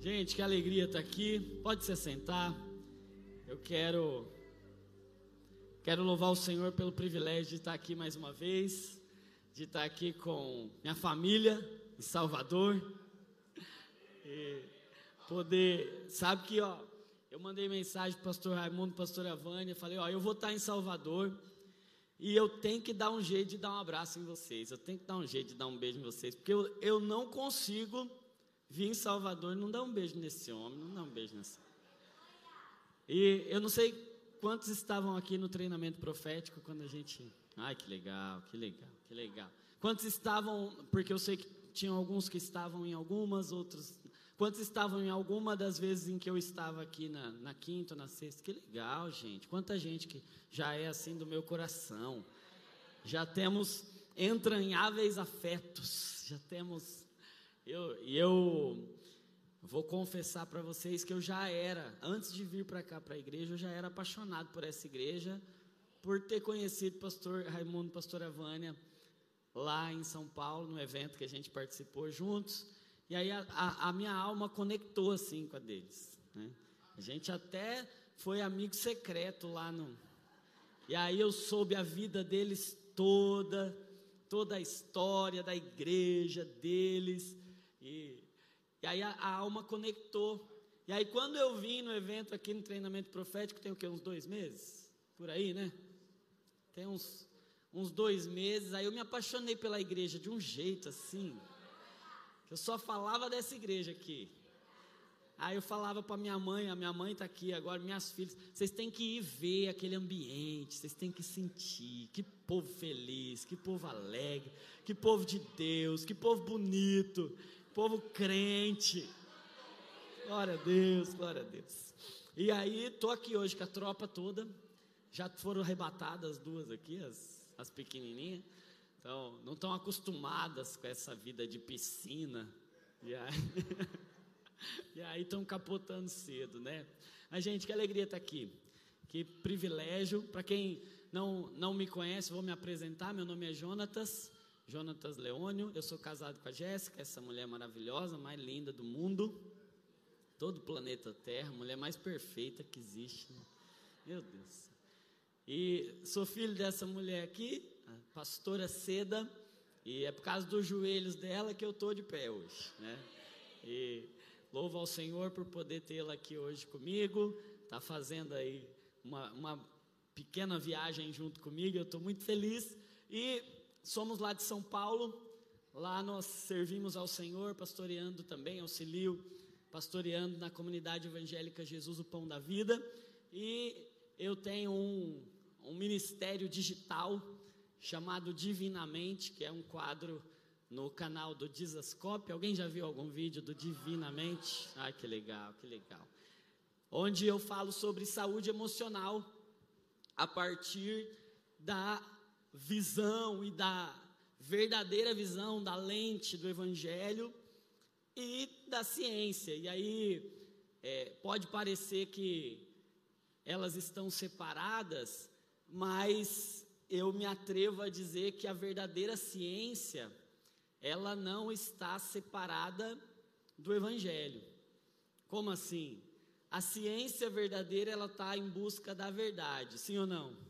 Gente, que alegria estar aqui. Pode se sentar. Eu quero quero louvar o Senhor pelo privilégio de estar aqui mais uma vez, de estar aqui com minha família em Salvador. E poder, sabe que ó, eu mandei mensagem para o pastor Raimundo, pastor Avânia, falei, ó, eu vou estar em Salvador e eu tenho que dar um jeito de dar um abraço em vocês, eu tenho que dar um jeito de dar um beijo em vocês, porque eu, eu não consigo vir em Salvador não dar um beijo nesse homem, não dar um beijo nessa. E eu não sei quantos estavam aqui no treinamento profético quando a gente. Ai, que legal, que legal, que legal. Quantos estavam, porque eu sei que tinham alguns que estavam em algumas, outros Quantos estavam em alguma das vezes em que eu estava aqui na, na quinta, na sexta? Que legal, gente. Quanta gente que já é assim do meu coração. Já temos entranháveis afetos. Já temos. Eu, eu vou confessar para vocês que eu já era, antes de vir para cá, para a igreja, eu já era apaixonado por essa igreja, por ter conhecido pastor Raimundo, pastora Vânia, lá em São Paulo, no evento que a gente participou juntos. E aí a, a, a minha alma conectou assim com a deles. Né? A gente até foi amigo secreto lá no. E aí eu soube a vida deles toda, toda a história da igreja deles. E, e aí a, a alma conectou. E aí quando eu vim no evento aqui no treinamento profético, tem o quê? Uns dois meses? Por aí, né? Tem uns, uns dois meses. Aí eu me apaixonei pela igreja de um jeito assim. Eu só falava dessa igreja aqui. Aí eu falava para minha mãe, a minha mãe está aqui agora, minhas filhas, vocês têm que ir ver aquele ambiente, vocês têm que sentir, que povo feliz, que povo alegre, que povo de Deus, que povo bonito, povo crente. Glória a Deus, glória a Deus. E aí, tô aqui hoje com a tropa toda, já foram arrebatadas as duas aqui, as, as pequenininhas. Então, não estão acostumadas com essa vida de piscina. E aí, estão capotando cedo, né? Mas, gente, que alegria estar aqui. Que privilégio. Para quem não, não me conhece, vou me apresentar. Meu nome é Jonatas, Jonatas Leônio. Eu sou casado com a Jéssica, essa mulher maravilhosa, mais linda do mundo. Todo o planeta Terra, mulher mais perfeita que existe. Né? Meu Deus. E sou filho dessa mulher aqui, pastora Seda, e é por causa dos joelhos dela que eu estou de pé hoje, né? E louvo ao Senhor por poder tê-la aqui hoje comigo, está fazendo aí uma, uma pequena viagem junto comigo, eu estou muito feliz, e somos lá de São Paulo, lá nós servimos ao Senhor, pastoreando também, auxilio, pastoreando na comunidade evangélica Jesus, o Pão da Vida, e eu tenho um, um ministério digital, chamado Divinamente, que é um quadro no canal do Dizascope. Alguém já viu algum vídeo do Divinamente? Ai, que legal, que legal. Onde eu falo sobre saúde emocional a partir da visão e da verdadeira visão da lente do Evangelho e da ciência. E aí é, pode parecer que elas estão separadas, mas eu me atrevo a dizer que a verdadeira ciência, ela não está separada do Evangelho. Como assim? A ciência verdadeira, ela está em busca da verdade, sim ou não?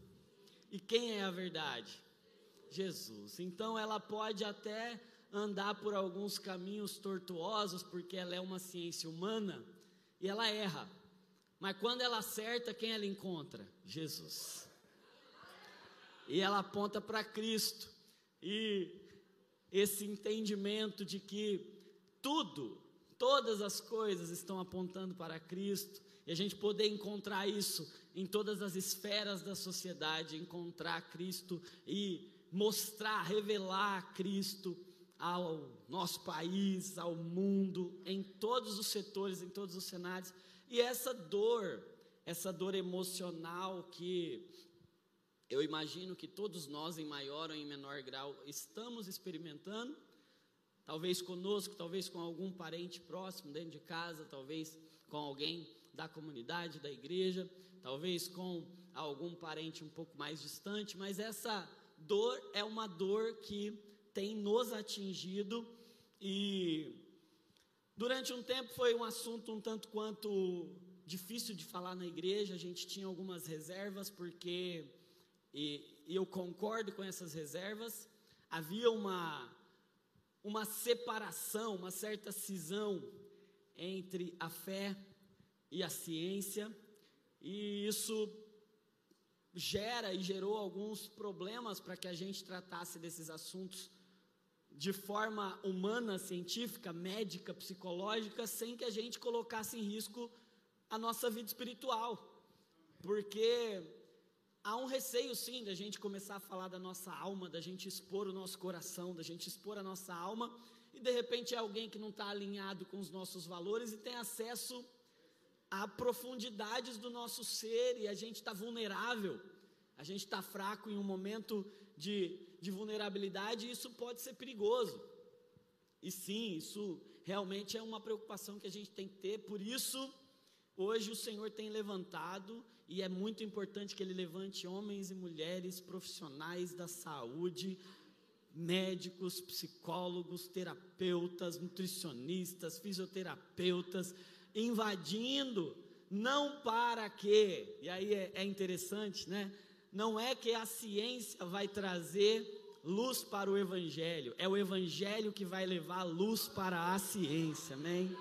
E quem é a verdade? Jesus. Então ela pode até andar por alguns caminhos tortuosos, porque ela é uma ciência humana, e ela erra. Mas quando ela acerta, quem ela encontra? Jesus e ela aponta para Cristo. E esse entendimento de que tudo, todas as coisas estão apontando para Cristo, e a gente poder encontrar isso em todas as esferas da sociedade, encontrar Cristo e mostrar, revelar Cristo ao nosso país, ao mundo, em todos os setores, em todos os cenários. E essa dor, essa dor emocional que eu imagino que todos nós, em maior ou em menor grau, estamos experimentando, talvez conosco, talvez com algum parente próximo dentro de casa, talvez com alguém da comunidade, da igreja, talvez com algum parente um pouco mais distante, mas essa dor é uma dor que tem nos atingido e Durante um tempo foi um assunto um tanto quanto difícil de falar na igreja, a gente tinha algumas reservas, porque, e, e eu concordo com essas reservas, havia uma, uma separação, uma certa cisão entre a fé e a ciência, e isso gera e gerou alguns problemas para que a gente tratasse desses assuntos de forma humana, científica, médica, psicológica, sem que a gente colocasse em risco a nossa vida espiritual. Porque há um receio sim da gente começar a falar da nossa alma, da gente expor o nosso coração, da gente expor a nossa alma, e de repente é alguém que não está alinhado com os nossos valores e tem acesso a profundidades do nosso ser e a gente está vulnerável, a gente está fraco em um momento de de vulnerabilidade, e isso pode ser perigoso. E sim, isso realmente é uma preocupação que a gente tem que ter, por isso, hoje o Senhor tem levantado, e é muito importante que Ele levante homens e mulheres profissionais da saúde, médicos, psicólogos, terapeutas, nutricionistas, fisioterapeutas, invadindo, não para que, e aí é, é interessante, né? não é que a ciência vai trazer luz para o Evangelho, é o Evangelho que vai levar luz para a ciência, amém?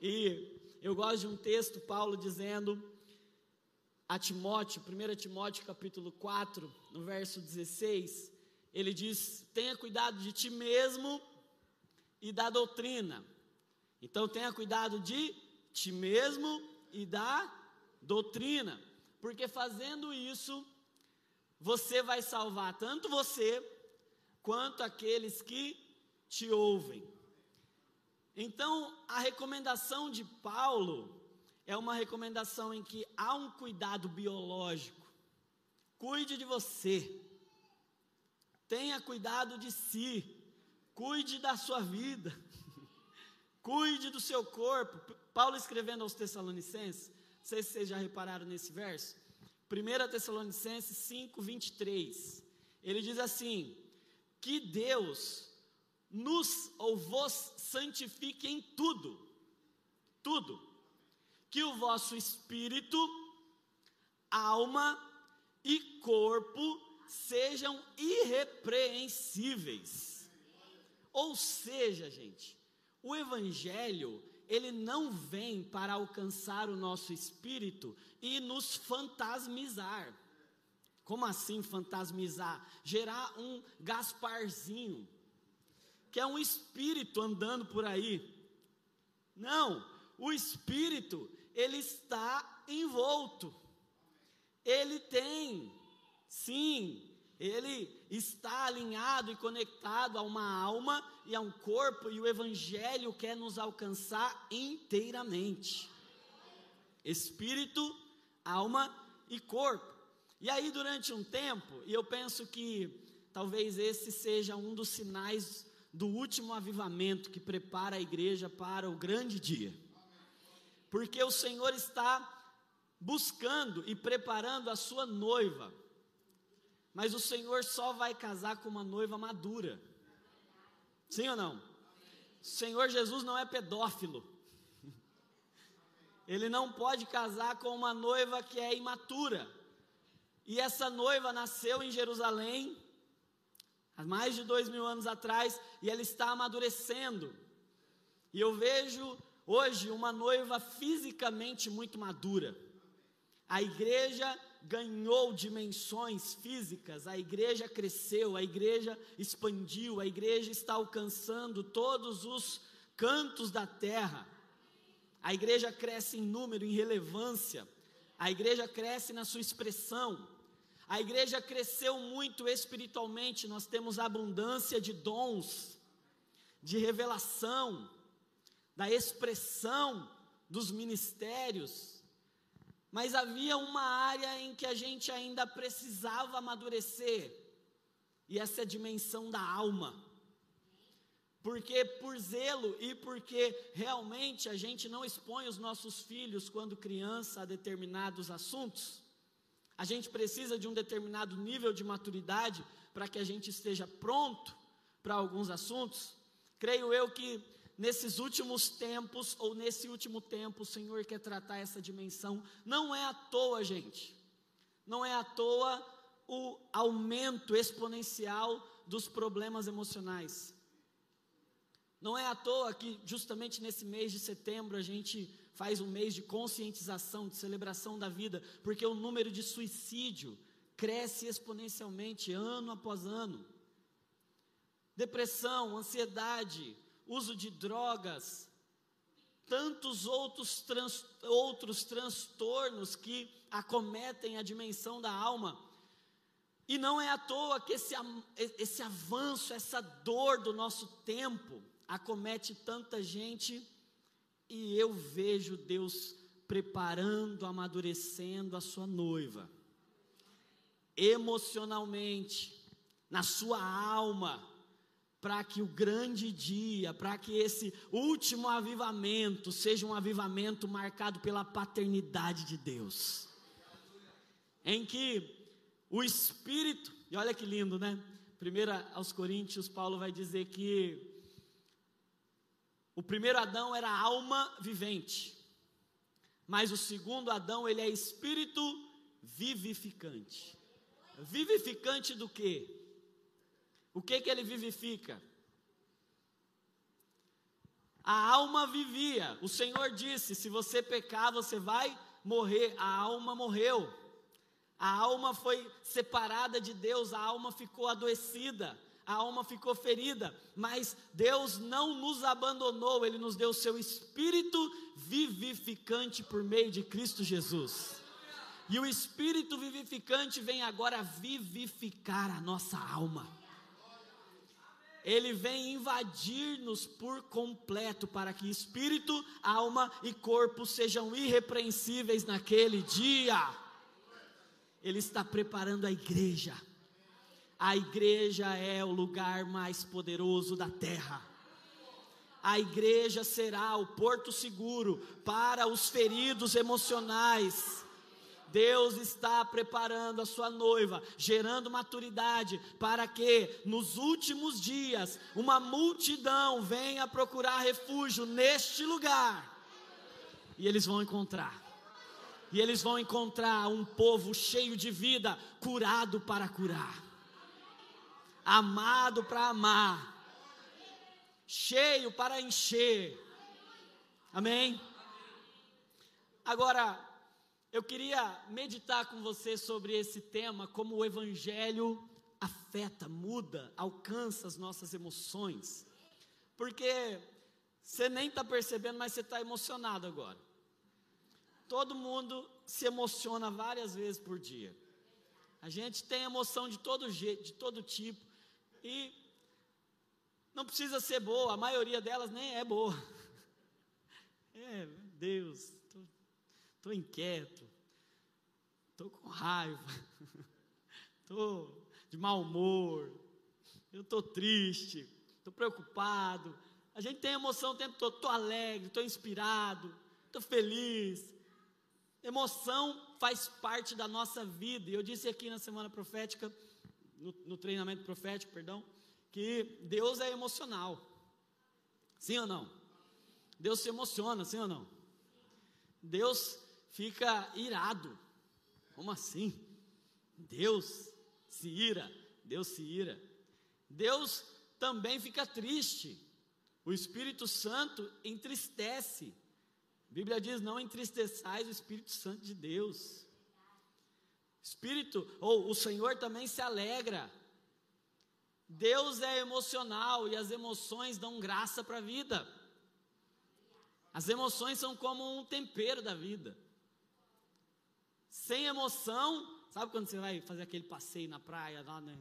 E eu gosto de um texto, Paulo dizendo a Timóteo, 1 Timóteo capítulo 4, no verso 16, ele diz: tenha cuidado de ti mesmo e da doutrina. Então tenha cuidado de ti mesmo e da doutrina porque fazendo isso, você vai salvar tanto você quanto aqueles que te ouvem. Então, a recomendação de Paulo é uma recomendação em que há um cuidado biológico. Cuide de você. Tenha cuidado de si. Cuide da sua vida. Cuide do seu corpo. Paulo escrevendo aos Tessalonicenses, sei se vocês já repararam nesse verso. 1 Tessalonicenses 5, 23. Ele diz assim: Que Deus nos ou vos santifique em tudo, tudo, que o vosso espírito, alma e corpo sejam irrepreensíveis. Ou seja, gente, o Evangelho ele não vem para alcançar o nosso espírito e nos fantasmizar. Como assim fantasmizar? Gerar um Gasparzinho, que é um espírito andando por aí. Não, o espírito, ele está envolto. Ele tem, sim, ele está alinhado e conectado a uma alma e a um corpo, e o Evangelho quer nos alcançar inteiramente espírito, alma e corpo. E aí, durante um tempo, e eu penso que talvez esse seja um dos sinais do último avivamento que prepara a igreja para o grande dia, porque o Senhor está buscando e preparando a sua noiva mas o Senhor só vai casar com uma noiva madura. Sim ou não? Senhor Jesus não é pedófilo. Ele não pode casar com uma noiva que é imatura. E essa noiva nasceu em Jerusalém, há mais de dois mil anos atrás, e ela está amadurecendo. E eu vejo hoje uma noiva fisicamente muito madura. A igreja ganhou dimensões físicas, a igreja cresceu, a igreja expandiu, a igreja está alcançando todos os cantos da terra. A igreja cresce em número, em relevância, a igreja cresce na sua expressão. A igreja cresceu muito espiritualmente, nós temos abundância de dons, de revelação, da expressão dos ministérios. Mas havia uma área em que a gente ainda precisava amadurecer, e essa é a dimensão da alma. Porque por zelo e porque realmente a gente não expõe os nossos filhos quando criança a determinados assuntos, a gente precisa de um determinado nível de maturidade para que a gente esteja pronto para alguns assuntos. Creio eu que nesses últimos tempos, ou nesse último tempo, o Senhor quer tratar essa dimensão. Não é à toa, gente. Não é à toa o aumento exponencial dos problemas emocionais. Não é à toa que, justamente nesse mês de setembro, a gente faz um mês de conscientização, de celebração da vida, porque o número de suicídio cresce exponencialmente ano após ano. Depressão, ansiedade, uso de drogas, tantos outros, trans, outros transtornos que acometem a dimensão da alma. E não é à toa que esse, esse avanço, essa dor do nosso tempo acomete tanta gente, e eu vejo Deus preparando, amadurecendo a sua noiva, emocionalmente, na sua alma, para que o grande dia, para que esse último avivamento seja um avivamento marcado pela paternidade de Deus, em que o Espírito, e olha que lindo, né? Primeiro aos Coríntios, Paulo vai dizer que o primeiro Adão era alma vivente, mas o segundo Adão, ele é espírito vivificante. Vivificante do quê? O que que ele vivifica? A alma vivia. O Senhor disse: se você pecar, você vai morrer. A alma morreu. A alma foi separada de Deus, a alma ficou adoecida, a alma ficou ferida, mas Deus não nos abandonou, Ele nos deu o seu espírito vivificante por meio de Cristo Jesus. E o espírito vivificante vem agora vivificar a nossa alma ele vem invadir-nos por completo, para que espírito, alma e corpo sejam irrepreensíveis naquele dia. Ele está preparando a igreja. A igreja é o lugar mais poderoso da terra. A igreja será o porto seguro para os feridos emocionais Deus está preparando a sua noiva, gerando maturidade, para que nos últimos dias uma multidão venha procurar refúgio neste lugar. E eles vão encontrar. E eles vão encontrar um povo cheio de vida, curado para curar, amado para amar, cheio para encher. Amém? Agora, eu queria meditar com você sobre esse tema, como o Evangelho afeta, muda, alcança as nossas emoções. Porque você nem está percebendo, mas você está emocionado agora. Todo mundo se emociona várias vezes por dia. A gente tem emoção de todo jeito, de todo tipo. E não precisa ser boa, a maioria delas nem é boa. É, Deus, estou inquieto, estou com raiva, estou de mau humor, eu estou triste, estou preocupado. A gente tem emoção o tempo todo, estou alegre, estou inspirado, estou feliz. Emoção faz parte da nossa vida. E eu disse aqui na semana profética, no, no treinamento profético, perdão, que Deus é emocional. Sim ou não? Deus se emociona, sim ou não? Deus fica irado. Como assim? Deus se ira, Deus se ira. Deus também fica triste. O Espírito Santo entristece. A Bíblia diz: não entristeçais o Espírito Santo de Deus. Espírito, ou o Senhor também se alegra. Deus é emocional e as emoções dão graça para a vida. As emoções são como um tempero da vida sem emoção. Sabe quando você vai fazer aquele passeio na praia lá, né?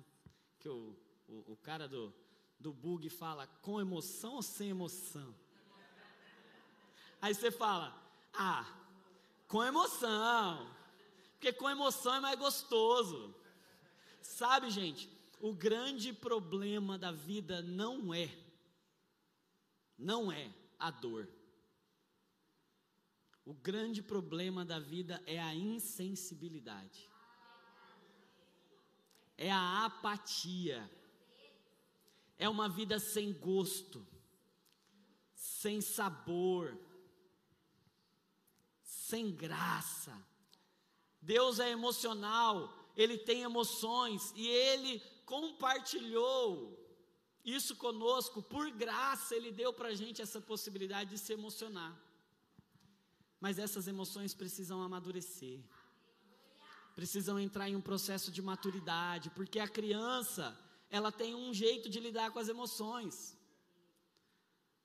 Que o, o, o cara do, do bug fala com emoção ou sem emoção? Aí você fala, ah, com emoção. Porque com emoção é mais gostoso. Sabe, gente, o grande problema da vida não é, não é a dor. O grande problema da vida é a insensibilidade, é a apatia, é uma vida sem gosto, sem sabor, sem graça. Deus é emocional, Ele tem emoções e Ele compartilhou isso conosco, por graça, Ele deu para a gente essa possibilidade de se emocionar. Mas essas emoções precisam amadurecer, precisam entrar em um processo de maturidade, porque a criança, ela tem um jeito de lidar com as emoções.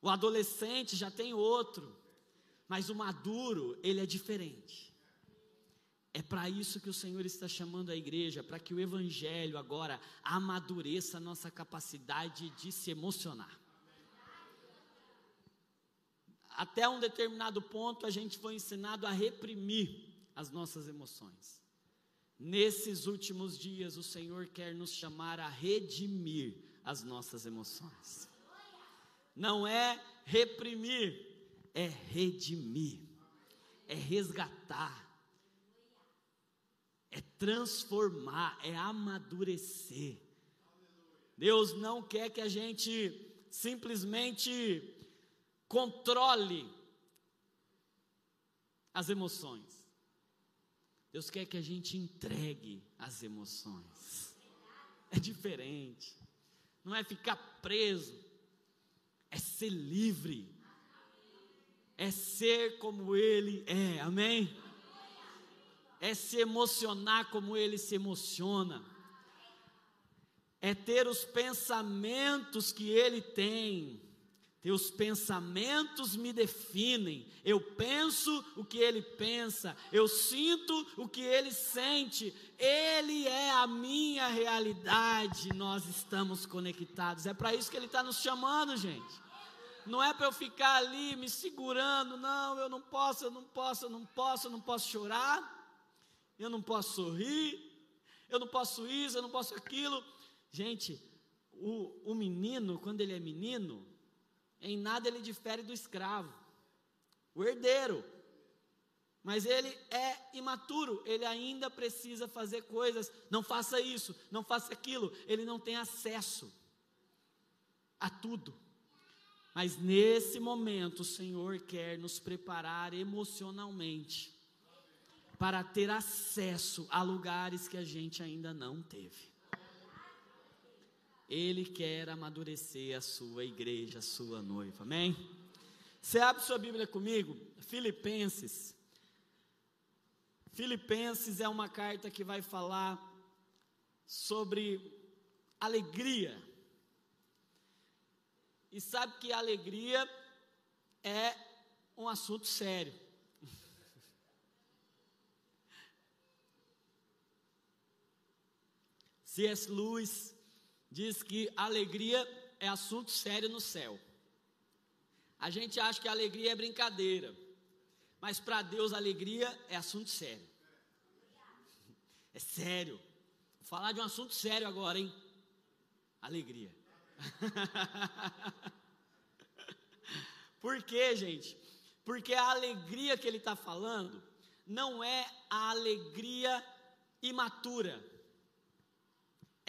O adolescente já tem outro, mas o maduro, ele é diferente. É para isso que o Senhor está chamando a igreja, para que o Evangelho agora amadureça a nossa capacidade de se emocionar. Até um determinado ponto, a gente foi ensinado a reprimir as nossas emoções. Nesses últimos dias, o Senhor quer nos chamar a redimir as nossas emoções. Não é reprimir, é redimir, é resgatar, é transformar, é amadurecer. Deus não quer que a gente simplesmente controle as emoções. Deus quer que a gente entregue as emoções. É diferente. Não é ficar preso, é ser livre. É ser como Ele é, amém? É se emocionar como Ele se emociona. É ter os pensamentos que Ele tem teus pensamentos me definem. Eu penso o que ele pensa, eu sinto o que ele sente. Ele é a minha realidade. Nós estamos conectados. É para isso que ele está nos chamando, gente. Não é para eu ficar ali me segurando, não, eu não posso, eu não posso, eu não posso, eu não posso chorar, eu não posso sorrir, eu não posso isso, eu não posso aquilo. Gente, o, o menino, quando ele é menino, em nada ele difere do escravo, o herdeiro. Mas ele é imaturo, ele ainda precisa fazer coisas. Não faça isso, não faça aquilo. Ele não tem acesso a tudo. Mas nesse momento o Senhor quer nos preparar emocionalmente para ter acesso a lugares que a gente ainda não teve. Ele quer amadurecer a sua igreja, a sua noiva. Amém? Você abre sua Bíblia comigo, Filipenses. Filipenses é uma carta que vai falar sobre alegria. E sabe que alegria é um assunto sério. C.S. Lewis diz que alegria é assunto sério no céu. A gente acha que alegria é brincadeira, mas para Deus alegria é assunto sério. É sério. Vou falar de um assunto sério agora, hein? Alegria. Por quê, gente? Porque a alegria que ele está falando não é a alegria imatura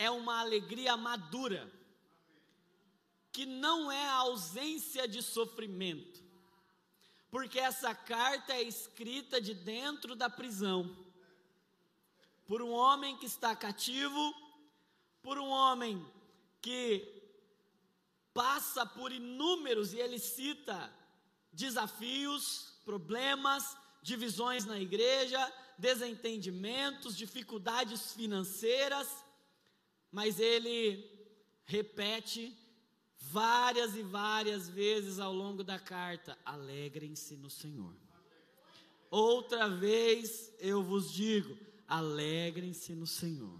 é uma alegria madura, que não é a ausência de sofrimento, porque essa carta é escrita de dentro da prisão, por um homem que está cativo, por um homem que passa por inúmeros, e ele cita desafios, problemas, divisões na igreja, desentendimentos, dificuldades financeiras, mas ele repete várias e várias vezes ao longo da carta: alegrem-se no Senhor. Outra vez eu vos digo: alegrem-se no Senhor.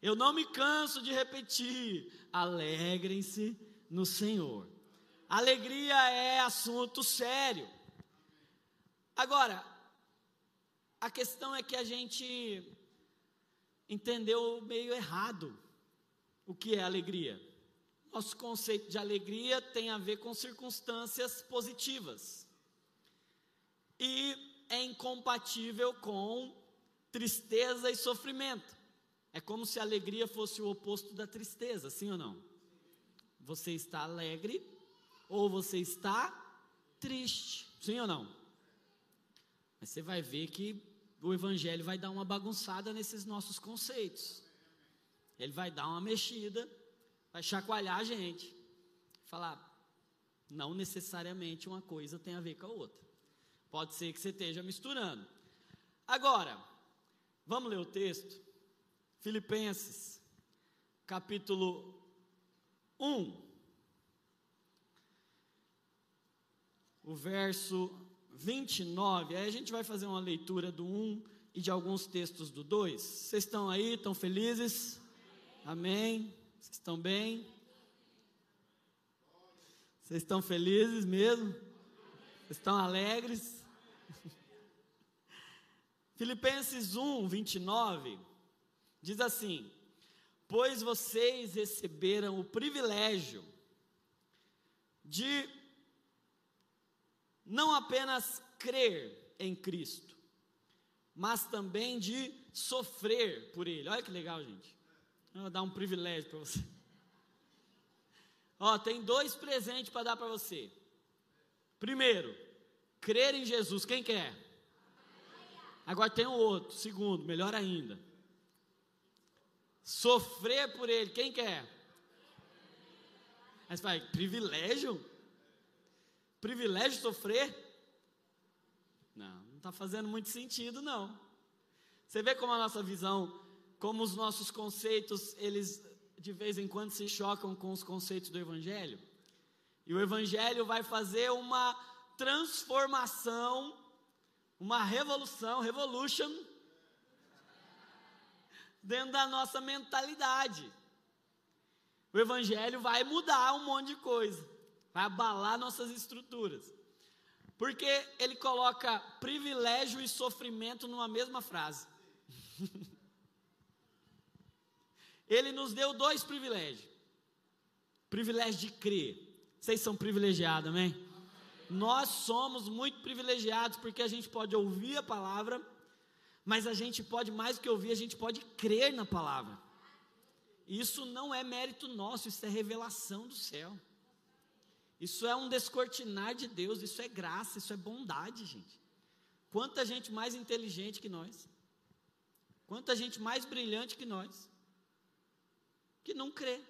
Eu não me canso de repetir: alegrem-se no Senhor. Alegria é assunto sério. Agora, a questão é que a gente entendeu meio errado o que é alegria. Nosso conceito de alegria tem a ver com circunstâncias positivas e é incompatível com tristeza e sofrimento. É como se a alegria fosse o oposto da tristeza, sim ou não? Você está alegre ou você está triste. Sim ou não? Mas você vai ver que o Evangelho vai dar uma bagunçada nesses nossos conceitos. Ele vai dar uma mexida, vai chacoalhar a gente. Falar, não necessariamente uma coisa tem a ver com a outra. Pode ser que você esteja misturando. Agora, vamos ler o texto? Filipenses, capítulo 1. O verso 29. Aí a gente vai fazer uma leitura do 1 e de alguns textos do 2. Vocês estão aí? Estão felizes? Amém? Vocês estão bem? Vocês estão felizes mesmo? Vocês estão alegres? Filipenses 1, 29 diz assim: Pois vocês receberam o privilégio de não apenas crer em Cristo, mas também de sofrer por Ele. Olha que legal, gente. Vou dar um privilégio para você. Ó, tem dois presentes para dar para você. Primeiro, crer em Jesus. Quem quer? Agora tem o outro. Segundo, melhor ainda. Sofrer por ele. Quem quer? Aí você vai, privilégio? Privilégio sofrer? Não, não está fazendo muito sentido, não. Você vê como a nossa visão como os nossos conceitos, eles de vez em quando se chocam com os conceitos do Evangelho. E o Evangelho vai fazer uma transformação, uma revolução, revolution, dentro da nossa mentalidade. O Evangelho vai mudar um monte de coisa, vai abalar nossas estruturas. Porque ele coloca privilégio e sofrimento numa mesma frase. Ele nos deu dois privilégios: privilégio de crer. Vocês são privilegiados, amém? Nós somos muito privilegiados porque a gente pode ouvir a palavra, mas a gente pode mais do que ouvir, a gente pode crer na palavra. Isso não é mérito nosso, isso é revelação do céu. Isso é um descortinar de Deus, isso é graça, isso é bondade, gente. Quanta gente mais inteligente que nós, quanta gente mais brilhante que nós, que não crê.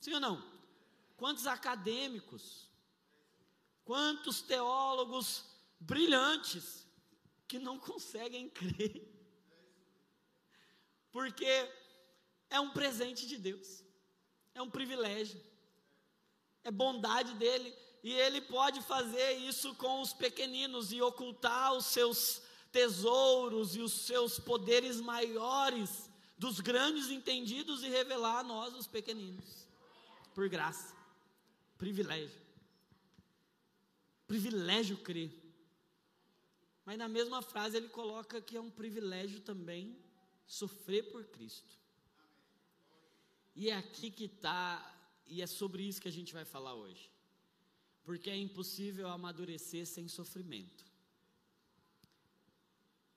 Sim ou não? Quantos acadêmicos, quantos teólogos brilhantes que não conseguem crer, porque é um presente de Deus, é um privilégio, é bondade dele, e ele pode fazer isso com os pequeninos e ocultar os seus tesouros e os seus poderes maiores dos grandes entendidos e revelar a nós, os pequeninos, por graça, privilégio. Privilégio crer. Mas na mesma frase ele coloca que é um privilégio também sofrer por Cristo. E é aqui que está, e é sobre isso que a gente vai falar hoje. Porque é impossível amadurecer sem sofrimento.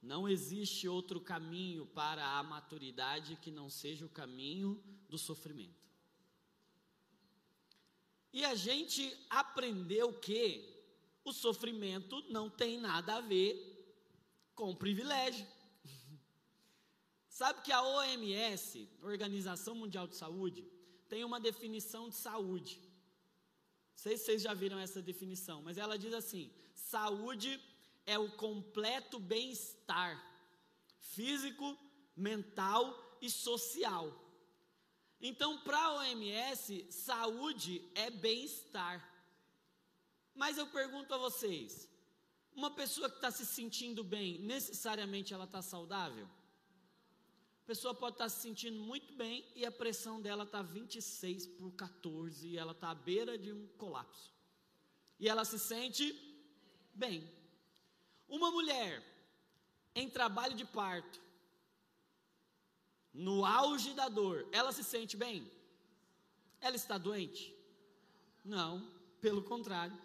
Não existe outro caminho para a maturidade que não seja o caminho do sofrimento. E a gente aprendeu que o sofrimento não tem nada a ver com privilégio. Sabe que a OMS, Organização Mundial de Saúde, tem uma definição de saúde. Não sei se vocês já viram essa definição, mas ela diz assim: saúde é o completo bem-estar físico, mental e social. Então, para a OMS, saúde é bem-estar. Mas eu pergunto a vocês: uma pessoa que está se sentindo bem, necessariamente ela está saudável? A pessoa pode estar tá se sentindo muito bem e a pressão dela está 26 por 14 e ela está à beira de um colapso. E ela se sente bem. Uma mulher em trabalho de parto, no auge da dor, ela se sente bem? Ela está doente? Não, pelo contrário.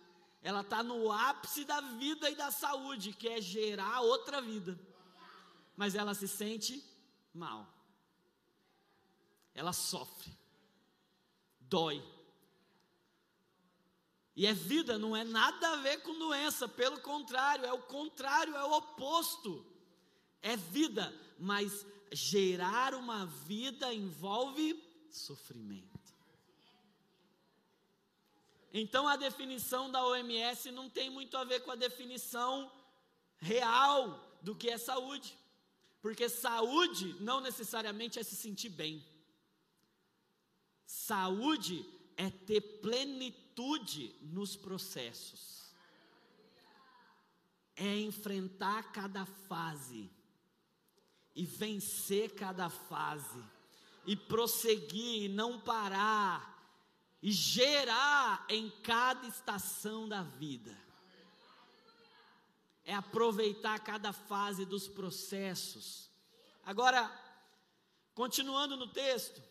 Ela está no ápice da vida e da saúde, que é gerar outra vida. Mas ela se sente mal. Ela sofre. Dói. E é vida, não é nada a ver com doença, pelo contrário, é o contrário, é o oposto. É vida, mas gerar uma vida envolve sofrimento. Então a definição da OMS não tem muito a ver com a definição real do que é saúde. Porque saúde não necessariamente é se sentir bem. Saúde é ter plenitude nos processos. É enfrentar cada fase e vencer cada fase e prosseguir e não parar e gerar em cada estação da vida é aproveitar cada fase dos processos. Agora, continuando no texto,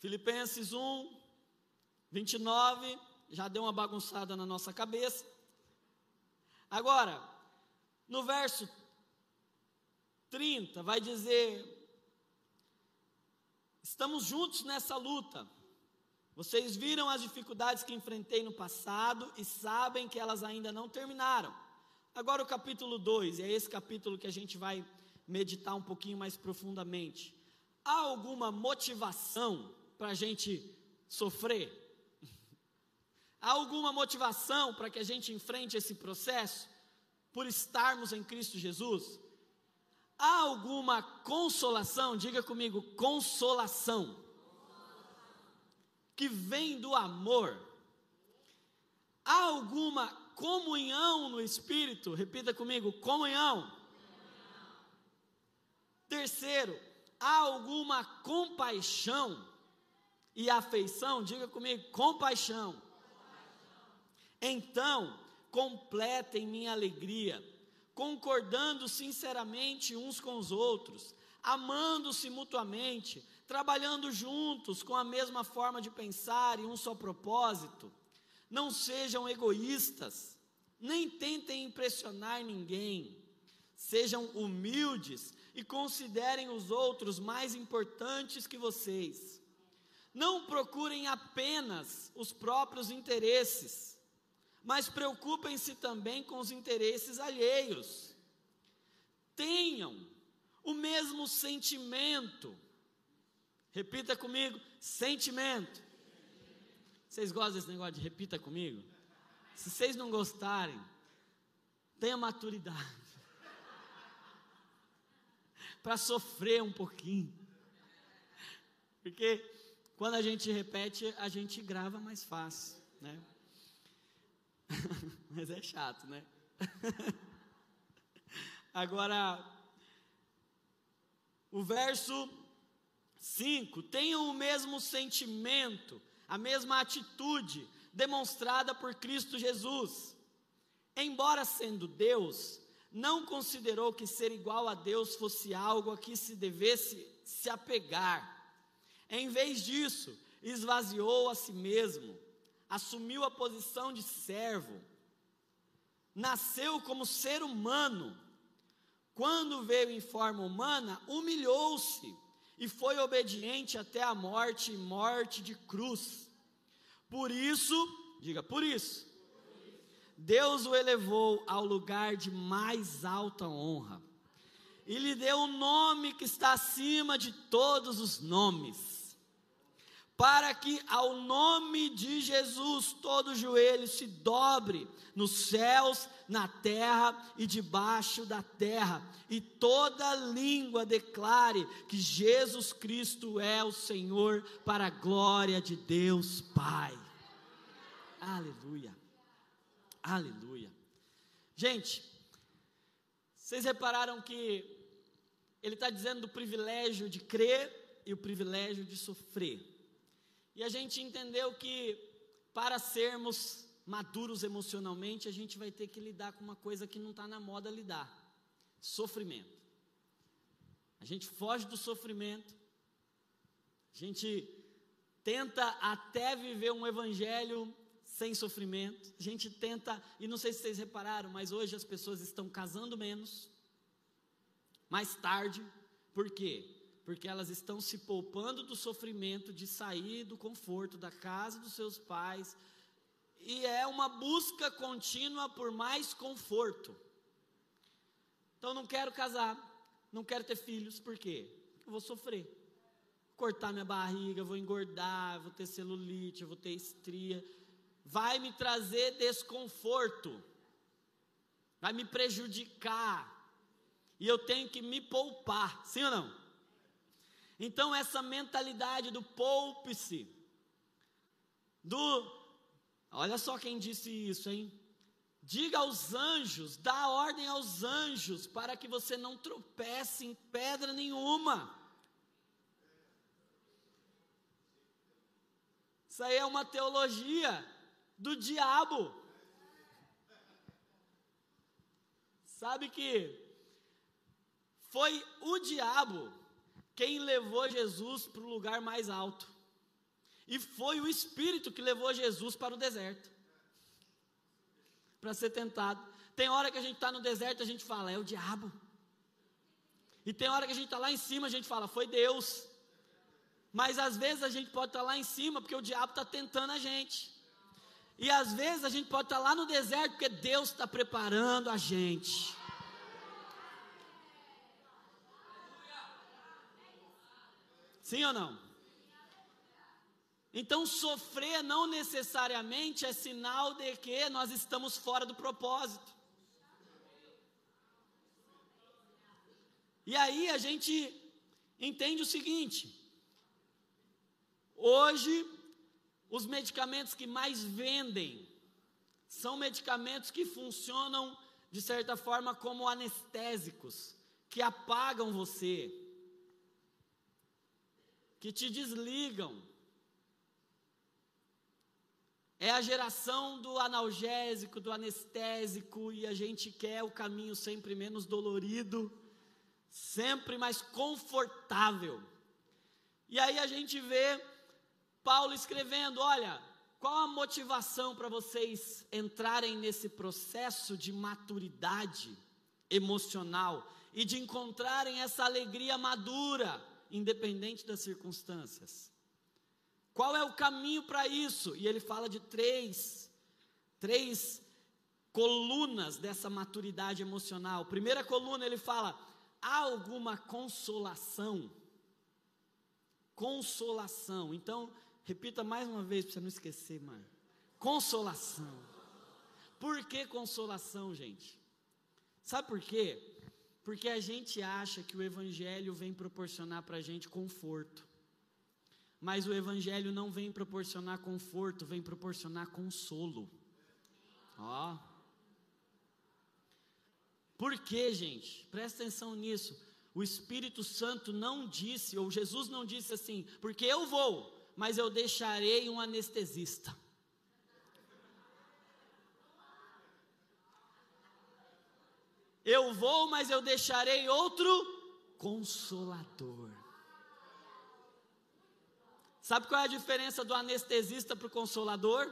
Filipenses 1, 29, já deu uma bagunçada na nossa cabeça. Agora, no verso 30, vai dizer: Estamos juntos nessa luta. Vocês viram as dificuldades que enfrentei no passado e sabem que elas ainda não terminaram. Agora o capítulo 2, é esse capítulo que a gente vai meditar um pouquinho mais profundamente. Há alguma motivação para a gente sofrer? Há alguma motivação para que a gente enfrente esse processo? Por estarmos em Cristo Jesus? Há alguma consolação? Diga comigo, consolação. Que vem do amor. Há alguma comunhão no Espírito, repita comigo: comunhão. Terceiro, há alguma compaixão e afeição? Diga comigo: compaixão. Então, completem minha alegria, concordando sinceramente uns com os outros, amando-se mutuamente, trabalhando juntos com a mesma forma de pensar e um só propósito. Não sejam egoístas, nem tentem impressionar ninguém. Sejam humildes e considerem os outros mais importantes que vocês. Não procurem apenas os próprios interesses, mas preocupem-se também com os interesses alheios. Tenham o mesmo sentimento. Repita comigo: sentimento. Vocês gostam desse negócio de repita comigo? Se vocês não gostarem, tenha maturidade para sofrer um pouquinho. Porque quando a gente repete, a gente grava mais fácil, né? Mas é chato, né? Agora, o verso 5: tenham o mesmo sentimento a mesma atitude demonstrada por Cristo Jesus. Embora sendo Deus, não considerou que ser igual a Deus fosse algo a que se devesse se apegar. Em vez disso, esvaziou a si mesmo, assumiu a posição de servo, nasceu como ser humano. Quando veio em forma humana, humilhou-se e foi obediente até a morte morte de cruz. Por isso, diga, por isso, Deus o elevou ao lugar de mais alta honra e lhe deu um nome que está acima de todos os nomes para que ao nome de Jesus todo joelho se dobre nos céus, na terra e debaixo da terra, e toda língua declare que Jesus Cristo é o Senhor, para a glória de Deus Pai. Aleluia, aleluia. Gente, vocês repararam que ele está dizendo do privilégio de crer e o privilégio de sofrer. E a gente entendeu que para sermos maduros emocionalmente, a gente vai ter que lidar com uma coisa que não está na moda lidar: sofrimento. A gente foge do sofrimento, a gente tenta até viver um evangelho sem sofrimento, a gente tenta, e não sei se vocês repararam, mas hoje as pessoas estão casando menos, mais tarde, por quê? Porque elas estão se poupando do sofrimento de sair do conforto da casa dos seus pais e é uma busca contínua por mais conforto. Então não quero casar, não quero ter filhos, por quê? Eu vou sofrer. Cortar minha barriga, vou engordar, vou ter celulite, vou ter estria. Vai me trazer desconforto. Vai me prejudicar. E eu tenho que me poupar, sim ou não? Então essa mentalidade do poupe-se, do Olha só quem disse isso, hein? Diga aos anjos, dá ordem aos anjos, para que você não tropece em pedra nenhuma. Isso aí é uma teologia do diabo. Sabe que foi o diabo quem levou Jesus para o lugar mais alto. E foi o Espírito que levou Jesus para o deserto para ser tentado. Tem hora que a gente está no deserto e a gente fala, é o diabo. E tem hora que a gente está lá em cima, a gente fala, foi Deus. Mas às vezes a gente pode estar tá lá em cima porque o diabo está tentando a gente. E às vezes a gente pode estar tá lá no deserto porque Deus está preparando a gente. Sim ou não? Então, sofrer não necessariamente é sinal de que nós estamos fora do propósito. E aí a gente entende o seguinte: hoje, os medicamentos que mais vendem são medicamentos que funcionam, de certa forma, como anestésicos, que apagam você, que te desligam é a geração do analgésico, do anestésico, e a gente quer o caminho sempre menos dolorido, sempre mais confortável. E aí a gente vê Paulo escrevendo: olha, qual a motivação para vocês entrarem nesse processo de maturidade emocional e de encontrarem essa alegria madura, independente das circunstâncias? Qual é o caminho para isso? E ele fala de três, três colunas dessa maturidade emocional. Primeira coluna ele fala: há alguma consolação? Consolação. Então, repita mais uma vez para você não esquecer, mano. Consolação. Por que consolação, gente? Sabe por quê? Porque a gente acha que o Evangelho vem proporcionar para a gente conforto. Mas o Evangelho não vem proporcionar conforto, vem proporcionar consolo. Ó. Por quê, gente? Presta atenção nisso. O Espírito Santo não disse, ou Jesus não disse assim, porque eu vou, mas eu deixarei um anestesista. Eu vou, mas eu deixarei outro consolador. Sabe qual é a diferença do anestesista para o consolador?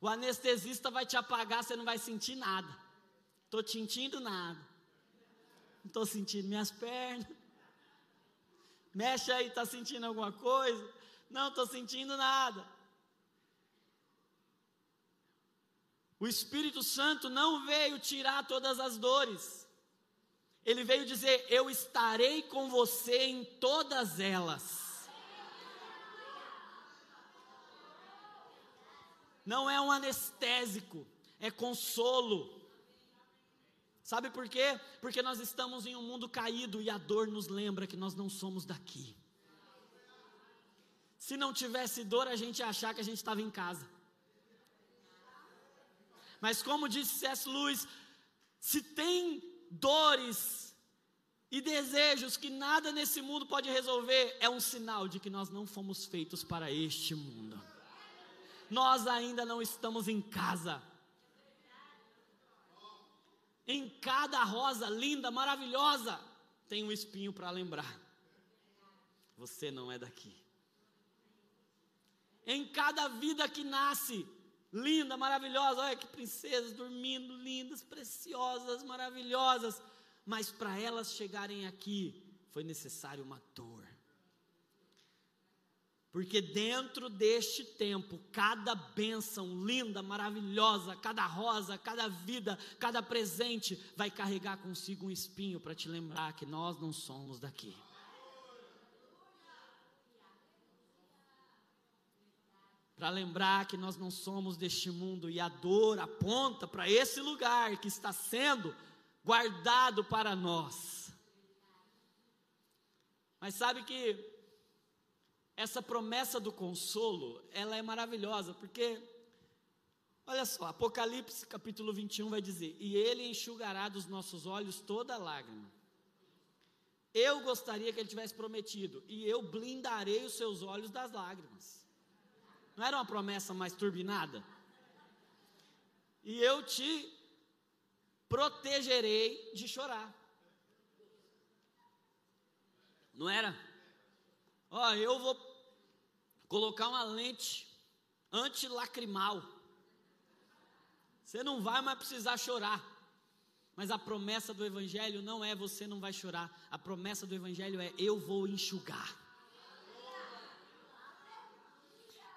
O anestesista vai te apagar, você não vai sentir nada. Estou sentindo nada. Não estou sentindo minhas pernas. Mexe aí, está sentindo alguma coisa? Não, estou sentindo nada. O Espírito Santo não veio tirar todas as dores. Ele veio dizer: Eu estarei com você em todas elas. não é um anestésico, é consolo. Sabe por quê? Porque nós estamos em um mundo caído e a dor nos lembra que nós não somos daqui. Se não tivesse dor, a gente ia achar que a gente estava em casa. Mas como disse C.S. Lewis, se tem dores e desejos que nada nesse mundo pode resolver, é um sinal de que nós não fomos feitos para este mundo nós ainda não estamos em casa. Em cada rosa linda, maravilhosa, tem um espinho para lembrar. Você não é daqui. Em cada vida que nasce, linda, maravilhosa, olha que princesas dormindo, lindas, preciosas, maravilhosas, mas para elas chegarem aqui foi necessário uma dor. Porque dentro deste tempo, cada bênção linda, maravilhosa, cada rosa, cada vida, cada presente vai carregar consigo um espinho para te lembrar que nós não somos daqui. Para lembrar que nós não somos deste mundo e a dor aponta para esse lugar que está sendo guardado para nós. Mas sabe que essa promessa do consolo, ela é maravilhosa, porque, olha só, Apocalipse capítulo 21 vai dizer: E ele enxugará dos nossos olhos toda lágrima. Eu gostaria que ele tivesse prometido, e eu blindarei os seus olhos das lágrimas. Não era uma promessa mais turbinada? E eu te protegerei de chorar. Não era? Ó, eu vou colocar uma lente antilacrimal. Você não vai mais precisar chorar. Mas a promessa do Evangelho não é você não vai chorar. A promessa do Evangelho é eu vou enxugar.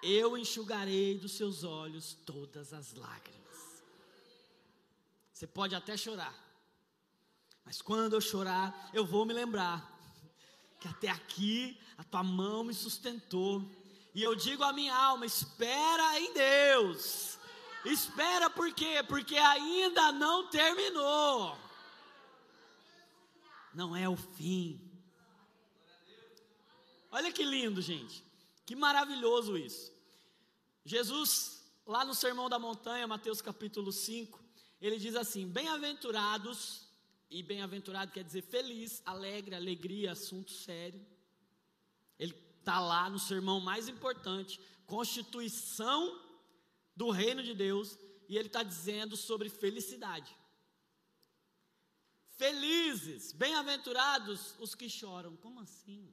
Eu enxugarei dos seus olhos todas as lágrimas. Você pode até chorar. Mas quando eu chorar, eu vou me lembrar que até aqui a tua mão me sustentou. E eu digo à minha alma: espera em Deus. Espera por quê? Porque ainda não terminou. Não é o fim. Olha que lindo, gente. Que maravilhoso isso. Jesus, lá no Sermão da Montanha, Mateus capítulo 5, ele diz assim: Bem-aventurados e bem-aventurado quer dizer feliz, alegre, alegria, assunto sério. Ele está lá no sermão mais importante, constituição do reino de Deus, e ele está dizendo sobre felicidade. Felizes, bem-aventurados os que choram. Como assim?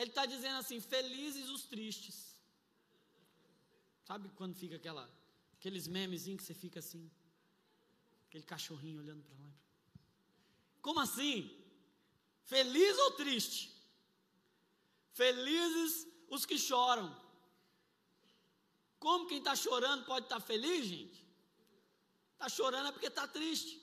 Ele está dizendo assim: felizes os tristes. Sabe quando fica aquela, aqueles memezinhos que você fica assim? Aquele cachorrinho olhando para lá. Como assim? Feliz ou triste? Felizes os que choram. Como quem está chorando pode estar tá feliz, gente? Está chorando é porque está triste.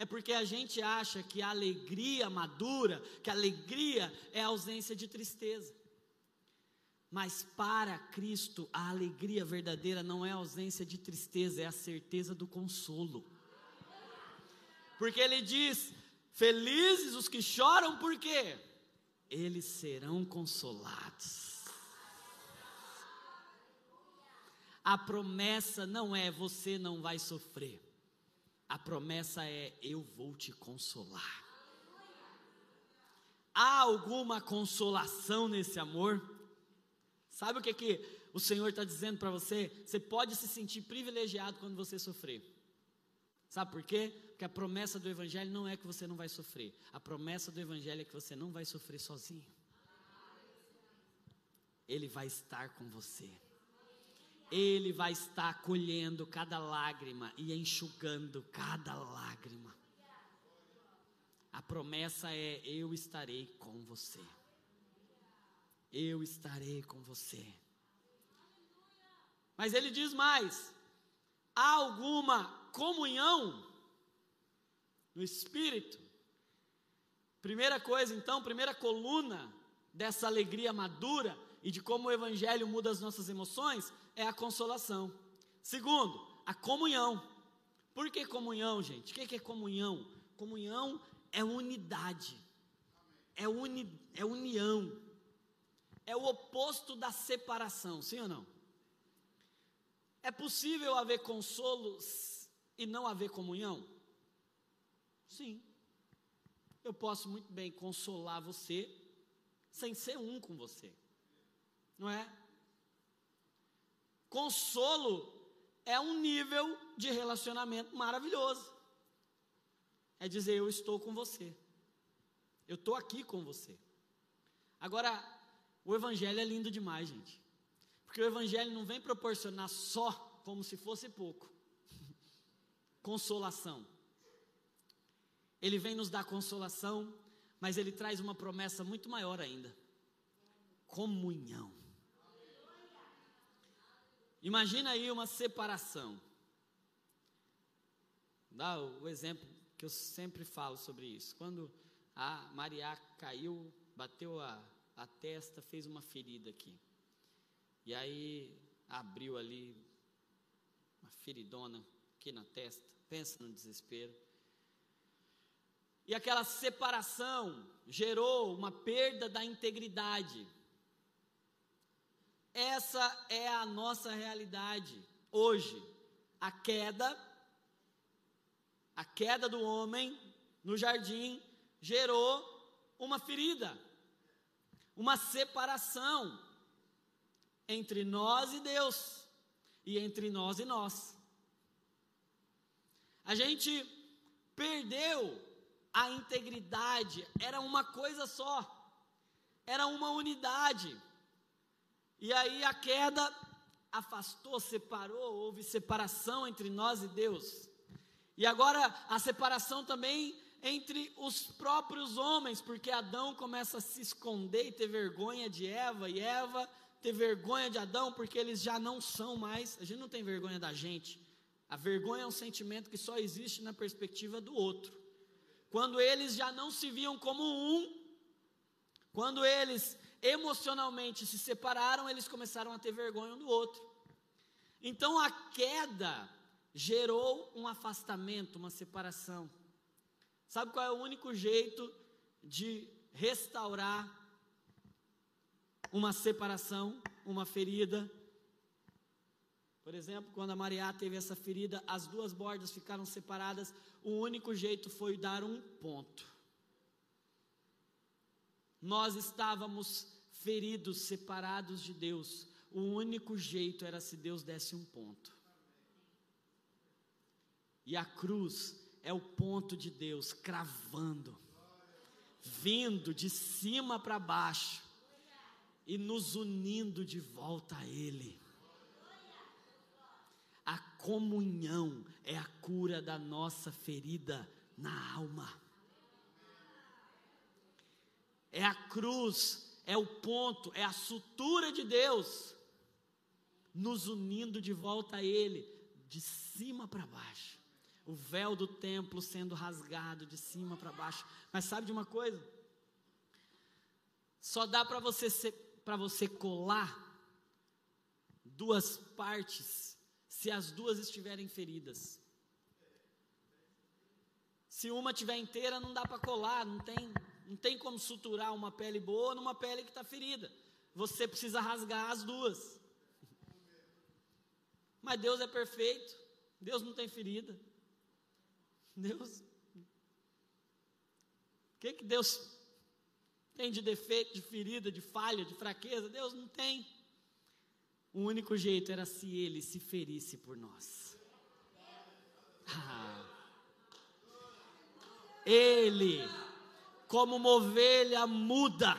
É porque a gente acha que a alegria madura, que a alegria é a ausência de tristeza. Mas para Cristo, a alegria verdadeira não é a ausência de tristeza, é a certeza do consolo porque ele diz: Felizes os que choram, por quê? Eles serão consolados. A promessa não é você não vai sofrer. A promessa é eu vou te consolar. Há alguma consolação nesse amor? Sabe o que que o Senhor está dizendo para você? Você pode se sentir privilegiado quando você sofrer. Sabe por quê? Porque a promessa do Evangelho não é que você não vai sofrer. A promessa do Evangelho é que você não vai sofrer sozinho. Ele vai estar com você. Ele vai estar colhendo cada lágrima e enxugando cada lágrima. A promessa é: eu estarei com você. Eu estarei com você. Mas ele diz mais: há alguma comunhão no espírito. Primeira coisa, então, primeira coluna dessa alegria madura e de como o evangelho muda as nossas emoções é a consolação. Segundo, a comunhão. Por que comunhão, gente? O que é comunhão? Comunhão é unidade, é, uni, é união, é o oposto da separação, sim ou não? É possível haver consolo e não haver comunhão? Sim. Eu posso muito bem consolar você sem ser um com você. Não é? Consolo é um nível de relacionamento maravilhoso. É dizer, eu estou com você. Eu estou aqui com você. Agora, o Evangelho é lindo demais, gente. Porque o Evangelho não vem proporcionar só como se fosse pouco consolação. Ele vem nos dar consolação, mas ele traz uma promessa muito maior ainda. comunhão. Imagina aí uma separação. Dá o exemplo que eu sempre falo sobre isso. Quando a Maria caiu, bateu a, a testa, fez uma ferida aqui. E aí abriu ali uma feridona aqui na testa. Pensa no desespero. E aquela separação gerou uma perda da integridade. Essa é a nossa realidade hoje. A queda, a queda do homem no jardim gerou uma ferida, uma separação entre nós e Deus e entre nós e nós. A gente perdeu a integridade, era uma coisa só, era uma unidade. E aí a queda afastou, separou, houve separação entre nós e Deus. E agora a separação também entre os próprios homens, porque Adão começa a se esconder e ter vergonha de Eva, e Eva ter vergonha de Adão, porque eles já não são mais. A gente não tem vergonha da gente. A vergonha é um sentimento que só existe na perspectiva do outro. Quando eles já não se viam como um, quando eles emocionalmente se separaram, eles começaram a ter vergonha um do outro. Então a queda gerou um afastamento, uma separação. Sabe qual é o único jeito de restaurar uma separação, uma ferida? Por exemplo, quando a Maria teve essa ferida, as duas bordas ficaram separadas, o único jeito foi dar um ponto. Nós estávamos feridos, separados de Deus. O único jeito era se Deus desse um ponto. E a cruz é o ponto de Deus cravando, vindo de cima para baixo e nos unindo de volta a Ele. A comunhão é a cura da nossa ferida na alma. É a cruz, é o ponto, é a sutura de Deus, nos unindo de volta a Ele, de cima para baixo. O véu do templo sendo rasgado de cima para baixo. Mas sabe de uma coisa? Só dá para você para você colar duas partes se as duas estiverem feridas. Se uma tiver inteira, não dá para colar, não tem não tem como suturar uma pele boa numa pele que está ferida. Você precisa rasgar as duas. Mas Deus é perfeito. Deus não tem ferida. Deus. O que, que Deus tem de defeito, de ferida, de falha, de fraqueza? Deus não tem. O único jeito era se ele se ferisse por nós. Ah. Ele como uma ovelha muda.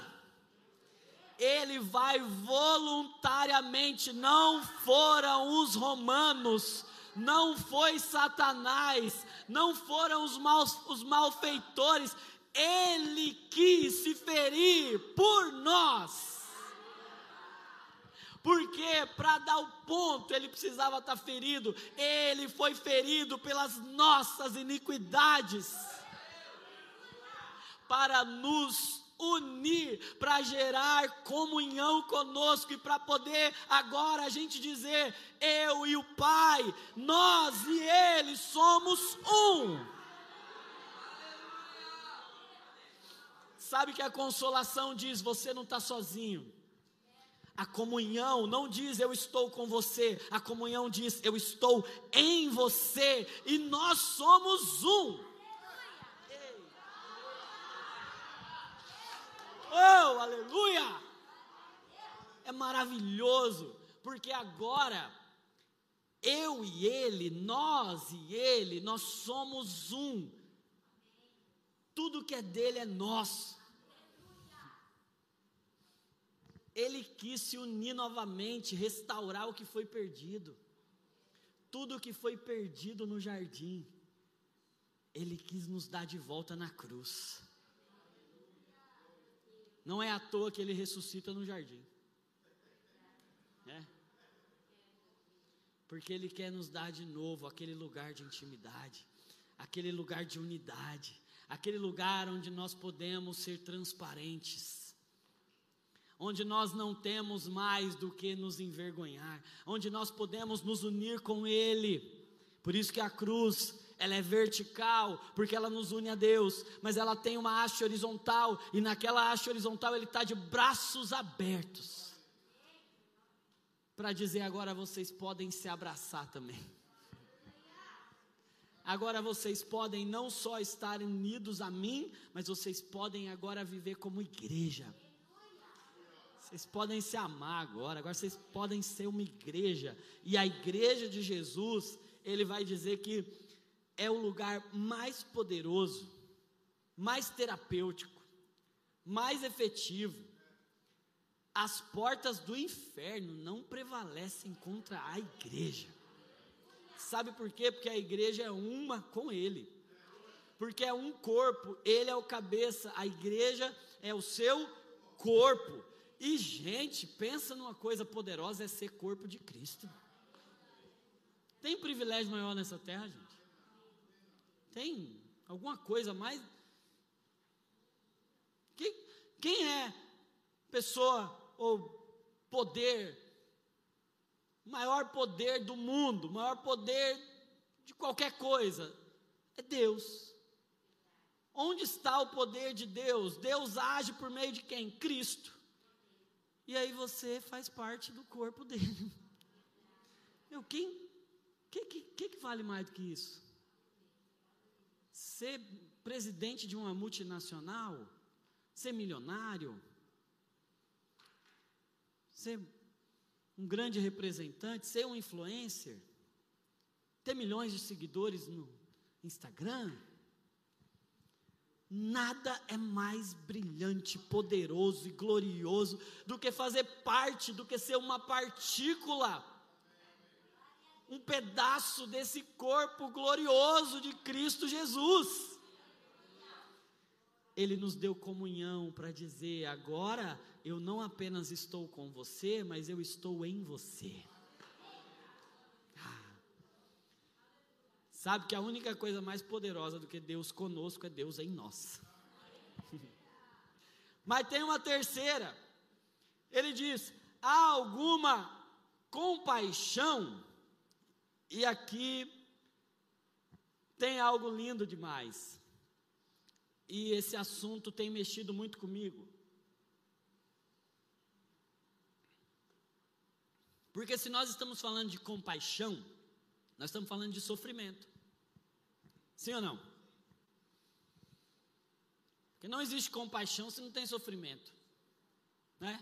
Ele vai voluntariamente, não foram os romanos, não foi Satanás, não foram os, maus, os malfeitores, ele quis se ferir por nós. Porque para dar o ponto ele precisava estar ferido, ele foi ferido pelas nossas iniquidades para nos unir, para gerar comunhão conosco e para poder agora a gente dizer: eu e o Pai, nós e Ele somos um. Sabe que a consolação diz: você não está sozinho. A comunhão não diz eu estou com você, a comunhão diz eu estou em você e nós somos um. Oh, aleluia! É maravilhoso, porque agora eu e ele, nós e ele, nós somos um. Tudo que é dele é nosso. Ele quis se unir novamente, restaurar o que foi perdido. Tudo que foi perdido no jardim, Ele quis nos dar de volta na cruz. Não é à toa que ele ressuscita no jardim. É. Porque ele quer nos dar de novo aquele lugar de intimidade, aquele lugar de unidade, aquele lugar onde nós podemos ser transparentes, onde nós não temos mais do que nos envergonhar, onde nós podemos nos unir com Ele. Por isso que a cruz ela é vertical, porque ela nos une a Deus, mas ela tem uma haste horizontal, e naquela haste horizontal ele está de braços abertos, para dizer: agora vocês podem se abraçar também. Agora vocês podem não só estar unidos a mim, mas vocês podem agora viver como igreja. Vocês podem se amar agora, agora vocês podem ser uma igreja. E a igreja de Jesus, ele vai dizer que é o lugar mais poderoso, mais terapêutico, mais efetivo. As portas do inferno não prevalecem contra a igreja. Sabe por quê? Porque a igreja é uma com ele. Porque é um corpo, ele é o cabeça, a igreja é o seu corpo. E gente, pensa numa coisa poderosa é ser corpo de Cristo. Tem privilégio maior nessa terra, gente? Tem alguma coisa mais? Quem, quem é pessoa ou poder, maior poder do mundo, maior poder de qualquer coisa? É Deus. Onde está o poder de Deus? Deus age por meio de quem? Cristo. E aí você faz parte do corpo dele. Meu, quem? que, que, que vale mais do que isso? Ser presidente de uma multinacional, ser milionário, ser um grande representante, ser um influencer, ter milhões de seguidores no Instagram. Nada é mais brilhante, poderoso e glorioso do que fazer parte, do que ser uma partícula um pedaço desse corpo glorioso de Cristo Jesus. Ele nos deu comunhão para dizer: agora eu não apenas estou com você, mas eu estou em você. Ah. Sabe que a única coisa mais poderosa do que Deus conosco é Deus em nós. Mas tem uma terceira. Ele diz: há alguma compaixão e aqui tem algo lindo demais. E esse assunto tem mexido muito comigo. Porque se nós estamos falando de compaixão, nós estamos falando de sofrimento. Sim ou não? Porque não existe compaixão se não tem sofrimento. Né?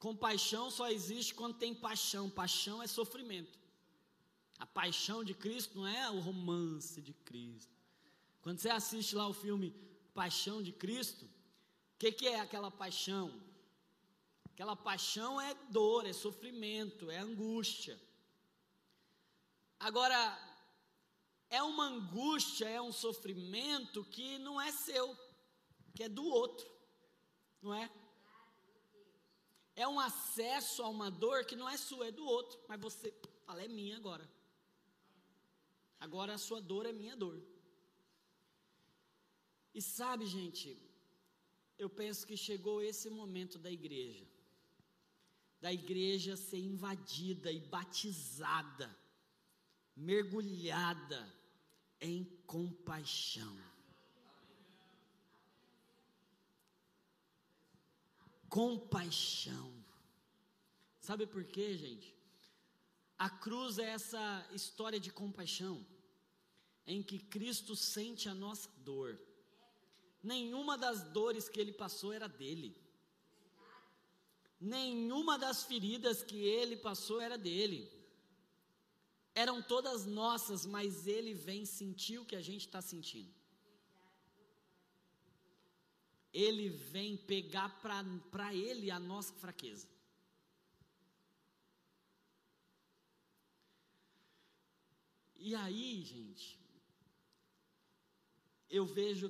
Compaixão só existe quando tem paixão. Paixão é sofrimento. A paixão de Cristo não é o romance de Cristo. Quando você assiste lá o filme Paixão de Cristo, o que, que é aquela paixão? Aquela paixão é dor, é sofrimento, é angústia. Agora, é uma angústia, é um sofrimento que não é seu, que é do outro, não é? É um acesso a uma dor que não é sua, é do outro, mas você fala, é minha agora. Agora a sua dor é minha dor. E sabe, gente, eu penso que chegou esse momento da igreja, da igreja ser invadida e batizada, mergulhada em compaixão. Compaixão. Sabe por quê, gente? A cruz é essa história de compaixão, em que Cristo sente a nossa dor. Nenhuma das dores que ele passou era dele. Nenhuma das feridas que ele passou era dele. Eram todas nossas, mas ele vem sentir o que a gente está sentindo. Ele vem pegar para ele a nossa fraqueza. E aí, gente, eu vejo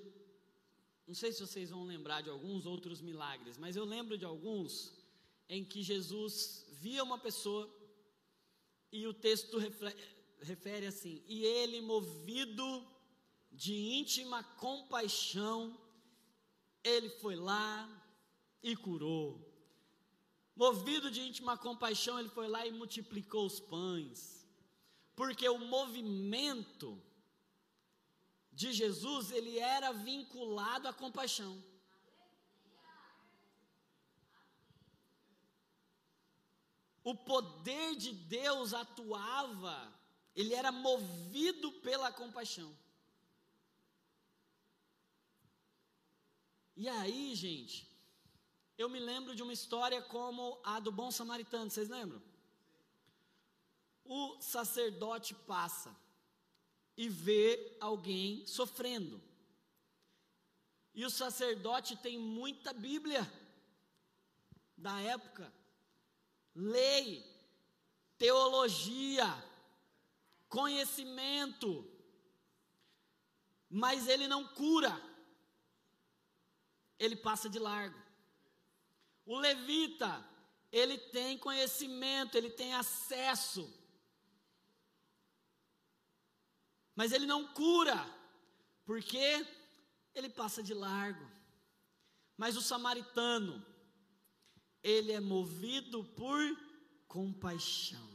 não sei se vocês vão lembrar de alguns outros milagres, mas eu lembro de alguns em que Jesus via uma pessoa e o texto refere assim: e ele, movido de íntima compaixão, ele foi lá e curou. Movido de íntima compaixão, ele foi lá e multiplicou os pães. Porque o movimento de Jesus, ele era vinculado à compaixão. O poder de Deus atuava, ele era movido pela compaixão. E aí, gente, eu me lembro de uma história como a do bom samaritano, vocês lembram? O sacerdote passa e vê alguém sofrendo. E o sacerdote tem muita Bíblia da época, lei, teologia, conhecimento, mas ele não cura ele passa de largo. O levita, ele tem conhecimento, ele tem acesso, mas ele não cura, porque ele passa de largo. Mas o samaritano, ele é movido por compaixão.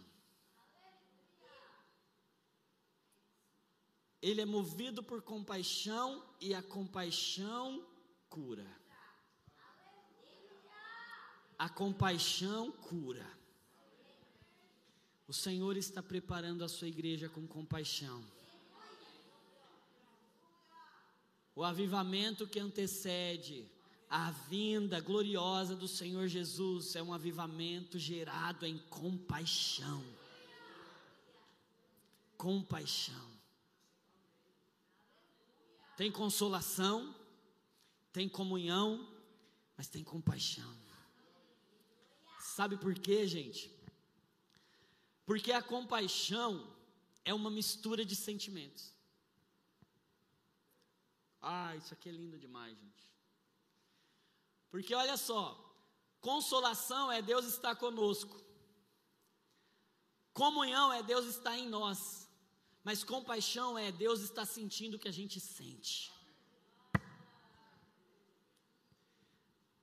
Ele é movido por compaixão e a compaixão cura. A compaixão cura. O Senhor está preparando a sua igreja com compaixão. O avivamento que antecede a vinda gloriosa do Senhor Jesus é um avivamento gerado em compaixão. Compaixão. Tem consolação, tem comunhão, mas tem compaixão. Sabe por quê, gente? Porque a compaixão é uma mistura de sentimentos. Ah, isso aqui é lindo demais, gente. Porque olha só, consolação é Deus estar conosco. Comunhão é Deus estar em nós. Mas compaixão é Deus estar sentindo o que a gente sente.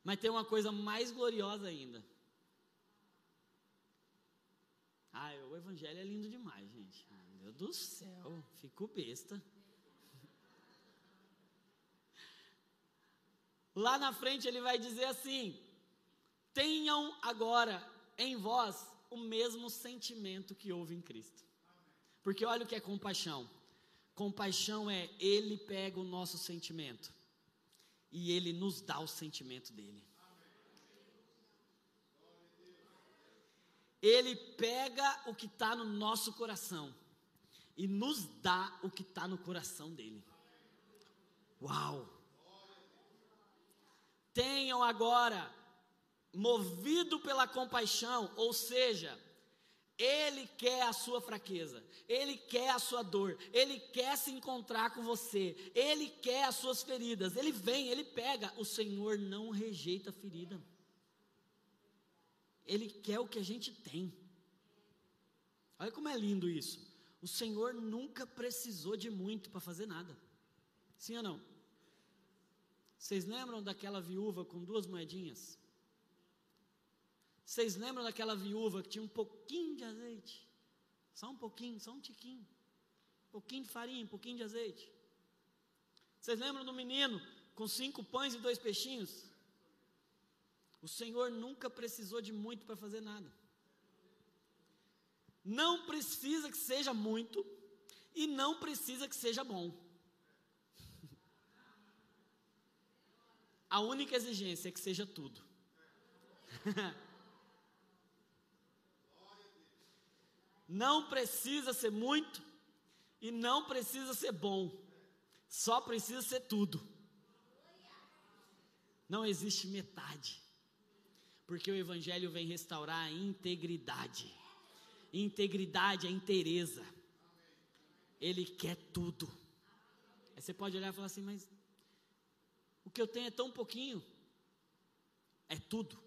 Mas tem uma coisa mais gloriosa ainda. Ah, o evangelho é lindo demais, gente. meu Deus do céu, fico besta. Lá na frente ele vai dizer assim: tenham agora em vós o mesmo sentimento que houve em Cristo. Porque olha o que é compaixão. Compaixão é ele pega o nosso sentimento e Ele nos dá o sentimento dele. Ele pega o que está no nosso coração e nos dá o que está no coração dele. Uau! Tenham agora, movido pela compaixão, ou seja, ele quer a sua fraqueza, Ele quer a sua dor, Ele quer se encontrar com você, Ele quer as suas feridas, Ele vem, Ele pega. O Senhor não rejeita a ferida, Ele quer o que a gente tem. Olha como é lindo isso. O Senhor nunca precisou de muito para fazer nada, sim ou não? Vocês lembram daquela viúva com duas moedinhas? Vocês lembram daquela viúva que tinha um pouquinho de azeite? Só um pouquinho, só um tiquinho. Um pouquinho de farinha, um pouquinho de azeite. Vocês lembram do menino com cinco pães e dois peixinhos? O Senhor nunca precisou de muito para fazer nada. Não precisa que seja muito e não precisa que seja bom. A única exigência é que seja tudo. Não precisa ser muito e não precisa ser bom, só precisa ser tudo. Não existe metade, porque o Evangelho vem restaurar a integridade. Integridade é inteireza, Ele quer tudo. Aí você pode olhar e falar assim, mas O que eu tenho é tão pouquinho. É tudo.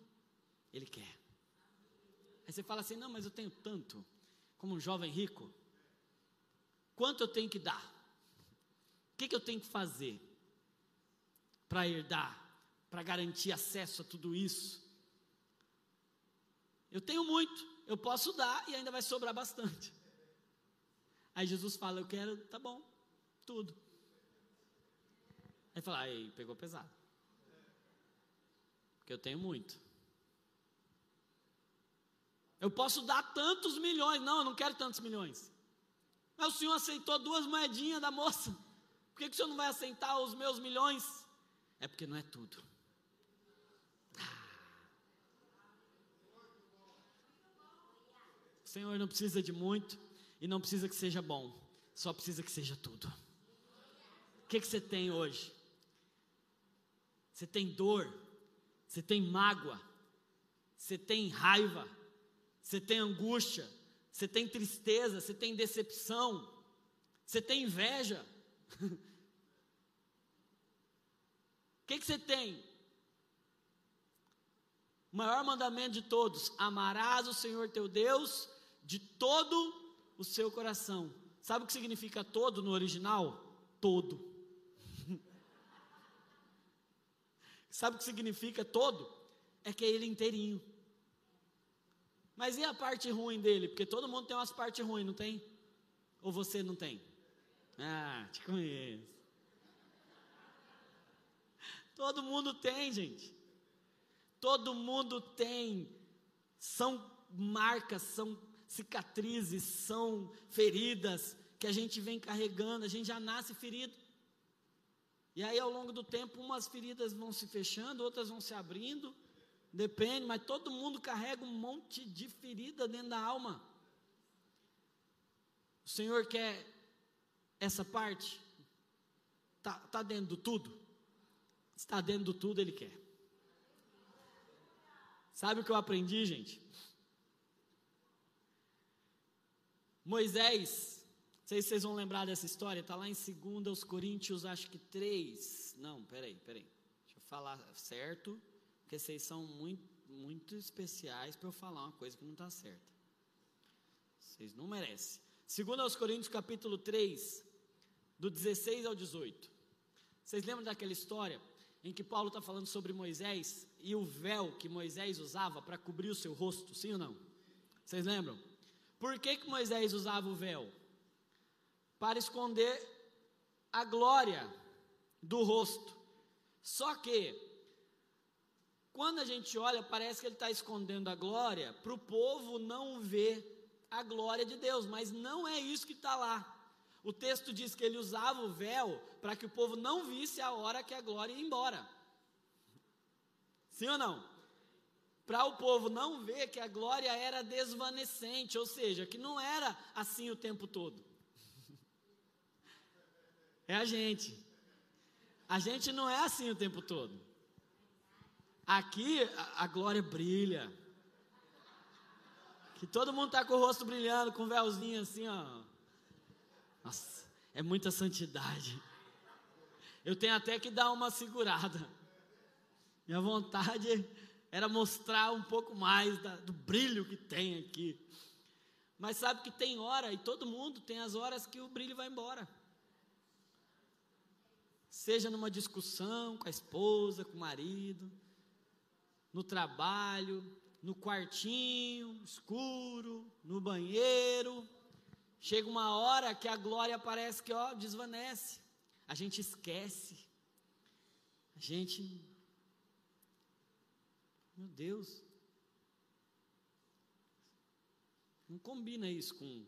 Ele quer. Aí você fala assim: não, mas eu tenho tanto. Como um jovem rico. Quanto eu tenho que dar? O que, que eu tenho que fazer para herdar? Para garantir acesso a tudo isso? Eu tenho muito, eu posso dar e ainda vai sobrar bastante. Aí Jesus fala: Eu quero, tá bom, tudo. Aí fala: Aí pegou pesado. Porque eu tenho muito. Eu posso dar tantos milhões. Não, eu não quero tantos milhões. Mas o senhor aceitou duas moedinhas da moça. Por que, que o senhor não vai aceitar os meus milhões? É porque não é tudo. O Senhor não precisa de muito e não precisa que seja bom, só precisa que seja tudo. O que, que você tem hoje? Você tem dor, você tem mágoa, você tem raiva, você tem angústia, você tem tristeza, você tem decepção, você tem inveja. O que, que você tem? O maior mandamento de todos: amarás o Senhor teu Deus de todo o seu coração. Sabe o que significa todo no original? Todo. Sabe o que significa todo? É que é ele inteirinho. Mas e a parte ruim dele? Porque todo mundo tem umas partes ruins, não tem? Ou você não tem? Ah, te conheço. Todo mundo tem, gente. Todo mundo tem. São marcas, são cicatrizes, são feridas que a gente vem carregando, a gente já nasce ferido. E aí, ao longo do tempo, umas feridas vão se fechando, outras vão se abrindo, depende, mas todo mundo carrega um monte de ferida dentro da alma. O Senhor quer essa parte? Está tá dentro do tudo? Está dentro do tudo, Ele quer. Sabe o que eu aprendi, gente? Moisés, sei se vocês vão lembrar dessa história, está lá em 2 Coríntios, acho que 3. Não, peraí, peraí. Deixa eu falar certo, porque vocês são muito, muito especiais para eu falar uma coisa que não está certa. Vocês não merecem. 2 Coríntios, capítulo 3, do 16 ao 18. Vocês lembram daquela história em que Paulo está falando sobre Moisés e o véu que Moisés usava para cobrir o seu rosto, sim ou não? Vocês lembram? Por que, que Moisés usava o véu? Para esconder a glória do rosto. Só que, quando a gente olha, parece que ele está escondendo a glória para o povo não ver a glória de Deus, mas não é isso que está lá. O texto diz que ele usava o véu para que o povo não visse a hora que a glória ia embora. Sim ou não? para o povo não ver que a glória era desvanecente, ou seja, que não era assim o tempo todo. É a gente. A gente não é assim o tempo todo. Aqui a, a glória brilha. Que todo mundo está com o rosto brilhando, com um véuzinho assim, ó. Nossa, é muita santidade. Eu tenho até que dar uma segurada. Minha vontade era mostrar um pouco mais da, do brilho que tem aqui. Mas sabe que tem hora, e todo mundo tem as horas que o brilho vai embora. Seja numa discussão com a esposa, com o marido, no trabalho, no quartinho escuro, no banheiro. Chega uma hora que a glória parece que ó, desvanece. A gente esquece. A gente meu Deus. Não combina isso com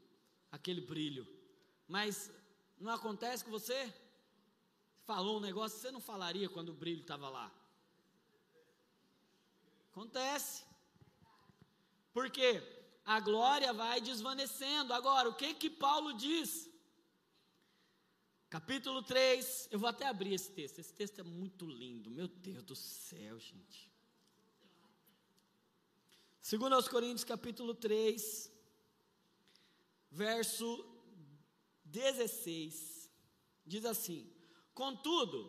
aquele brilho. Mas não acontece com você? Falou um negócio que você não falaria quando o brilho estava lá. Acontece. Porque a glória vai desvanecendo. Agora, o que que Paulo diz? Capítulo 3, eu vou até abrir esse texto. Esse texto é muito lindo. Meu Deus do céu, gente. Segundo aos Coríntios capítulo 3, verso 16, diz assim: Contudo,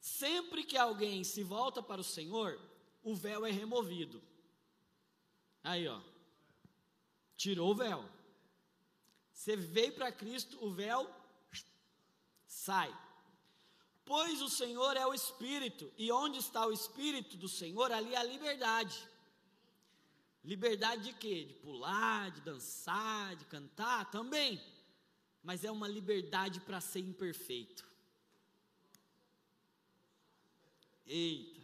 Sempre que alguém se volta para o Senhor, o véu é removido. Aí, ó. Tirou o véu. Você veio para Cristo, o véu sai. Pois o Senhor é o Espírito, e onde está o Espírito do Senhor, ali há liberdade. Liberdade de quê? De pular, de dançar, de cantar? Também. Mas é uma liberdade para ser imperfeito. Eita.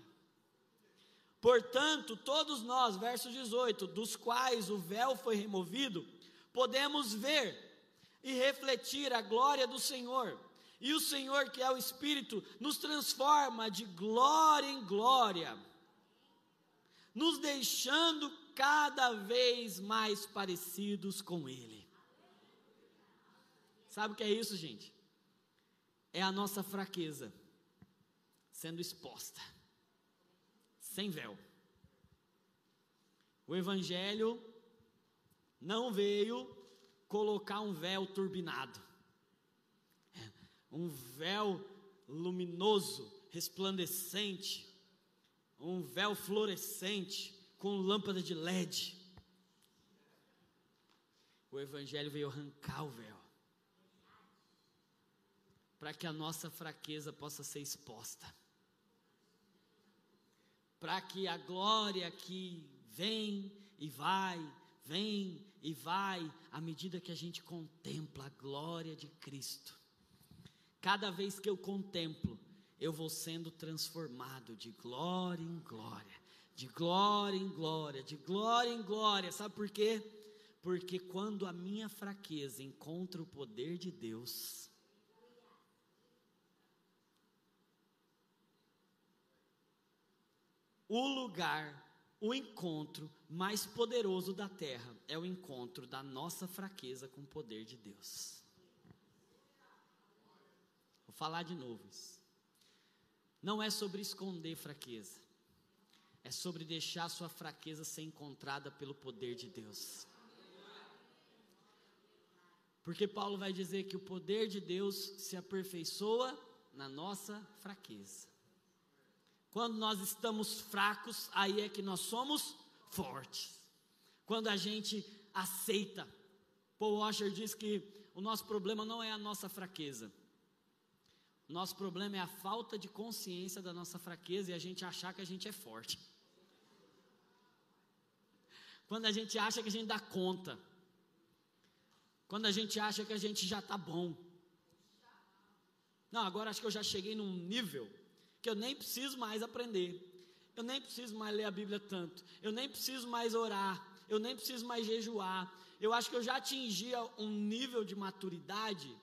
Portanto, todos nós, verso 18, dos quais o véu foi removido, podemos ver e refletir a glória do Senhor e o Senhor, que é o Espírito, nos transforma de glória em glória, nos deixando cada vez mais parecidos com Ele. Sabe o que é isso, gente? É a nossa fraqueza sendo exposta, sem véu. O Evangelho não veio colocar um véu turbinado. Um véu luminoso, resplandecente, um véu fluorescente com lâmpada de LED. O Evangelho veio arrancar o véu, para que a nossa fraqueza possa ser exposta, para que a glória que vem e vai, vem e vai, à medida que a gente contempla a glória de Cristo, Cada vez que eu contemplo, eu vou sendo transformado de glória em glória, de glória em glória, de glória em glória. Sabe por quê? Porque quando a minha fraqueza encontra o poder de Deus, o lugar, o encontro mais poderoso da terra é o encontro da nossa fraqueza com o poder de Deus. Vou falar de novo isso. Não é sobre esconder fraqueza. É sobre deixar sua fraqueza ser encontrada pelo poder de Deus. Porque Paulo vai dizer que o poder de Deus se aperfeiçoa na nossa fraqueza. Quando nós estamos fracos, aí é que nós somos fortes. Quando a gente aceita. Paul Washer diz que o nosso problema não é a nossa fraqueza, nosso problema é a falta de consciência da nossa fraqueza e a gente achar que a gente é forte. Quando a gente acha que a gente dá conta. Quando a gente acha que a gente já está bom. Não, agora acho que eu já cheguei num nível que eu nem preciso mais aprender. Eu nem preciso mais ler a Bíblia tanto. Eu nem preciso mais orar. Eu nem preciso mais jejuar. Eu acho que eu já atingi um nível de maturidade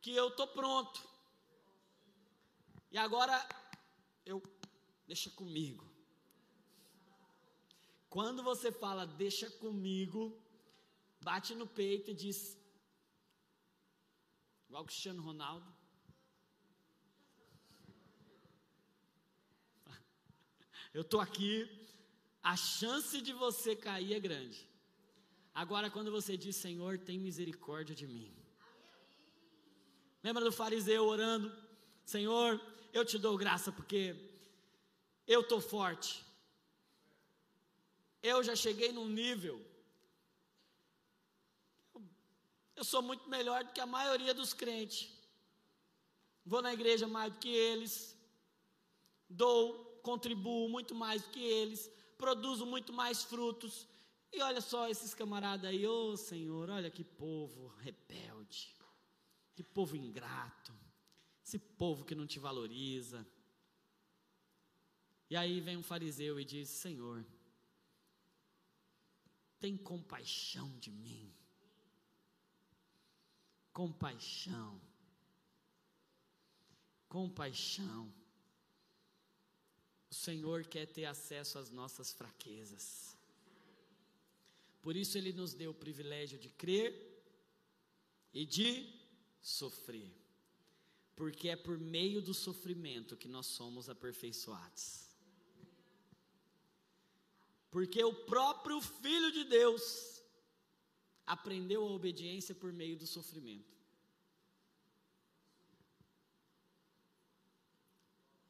que eu estou pronto. E agora eu deixa comigo. Quando você fala deixa comigo, bate no peito e diz igual Cristiano Ronaldo. Eu estou aqui, a chance de você cair é grande. Agora, quando você diz, Senhor, tem misericórdia de mim. Lembra do fariseu orando? Senhor, eu te dou graça porque eu estou forte. Eu já cheguei num nível. Eu sou muito melhor do que a maioria dos crentes. Vou na igreja mais do que eles. Dou, contribuo muito mais do que eles. Produzo muito mais frutos. E olha só esses camaradas aí, ô oh, Senhor, olha que povo rebelde, que povo ingrato. Esse povo que não te valoriza. E aí vem um fariseu e diz: Senhor, tem compaixão de mim. Compaixão. Compaixão. O Senhor quer ter acesso às nossas fraquezas. Por isso Ele nos deu o privilégio de crer e de sofrer porque é por meio do sofrimento que nós somos aperfeiçoados. Porque o próprio Filho de Deus aprendeu a obediência por meio do sofrimento.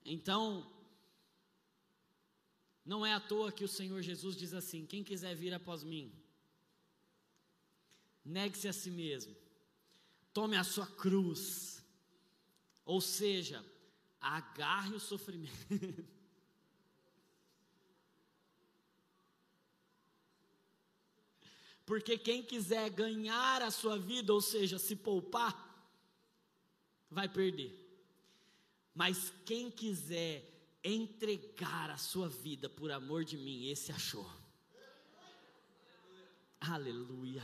Então, não é à toa que o Senhor Jesus diz assim: quem quiser vir após mim, negue-se a si mesmo, tome a sua cruz, ou seja, agarre o sofrimento. Porque quem quiser ganhar a sua vida, ou seja, se poupar, vai perder. Mas quem quiser entregar a sua vida por amor de mim, esse achou. Aleluia.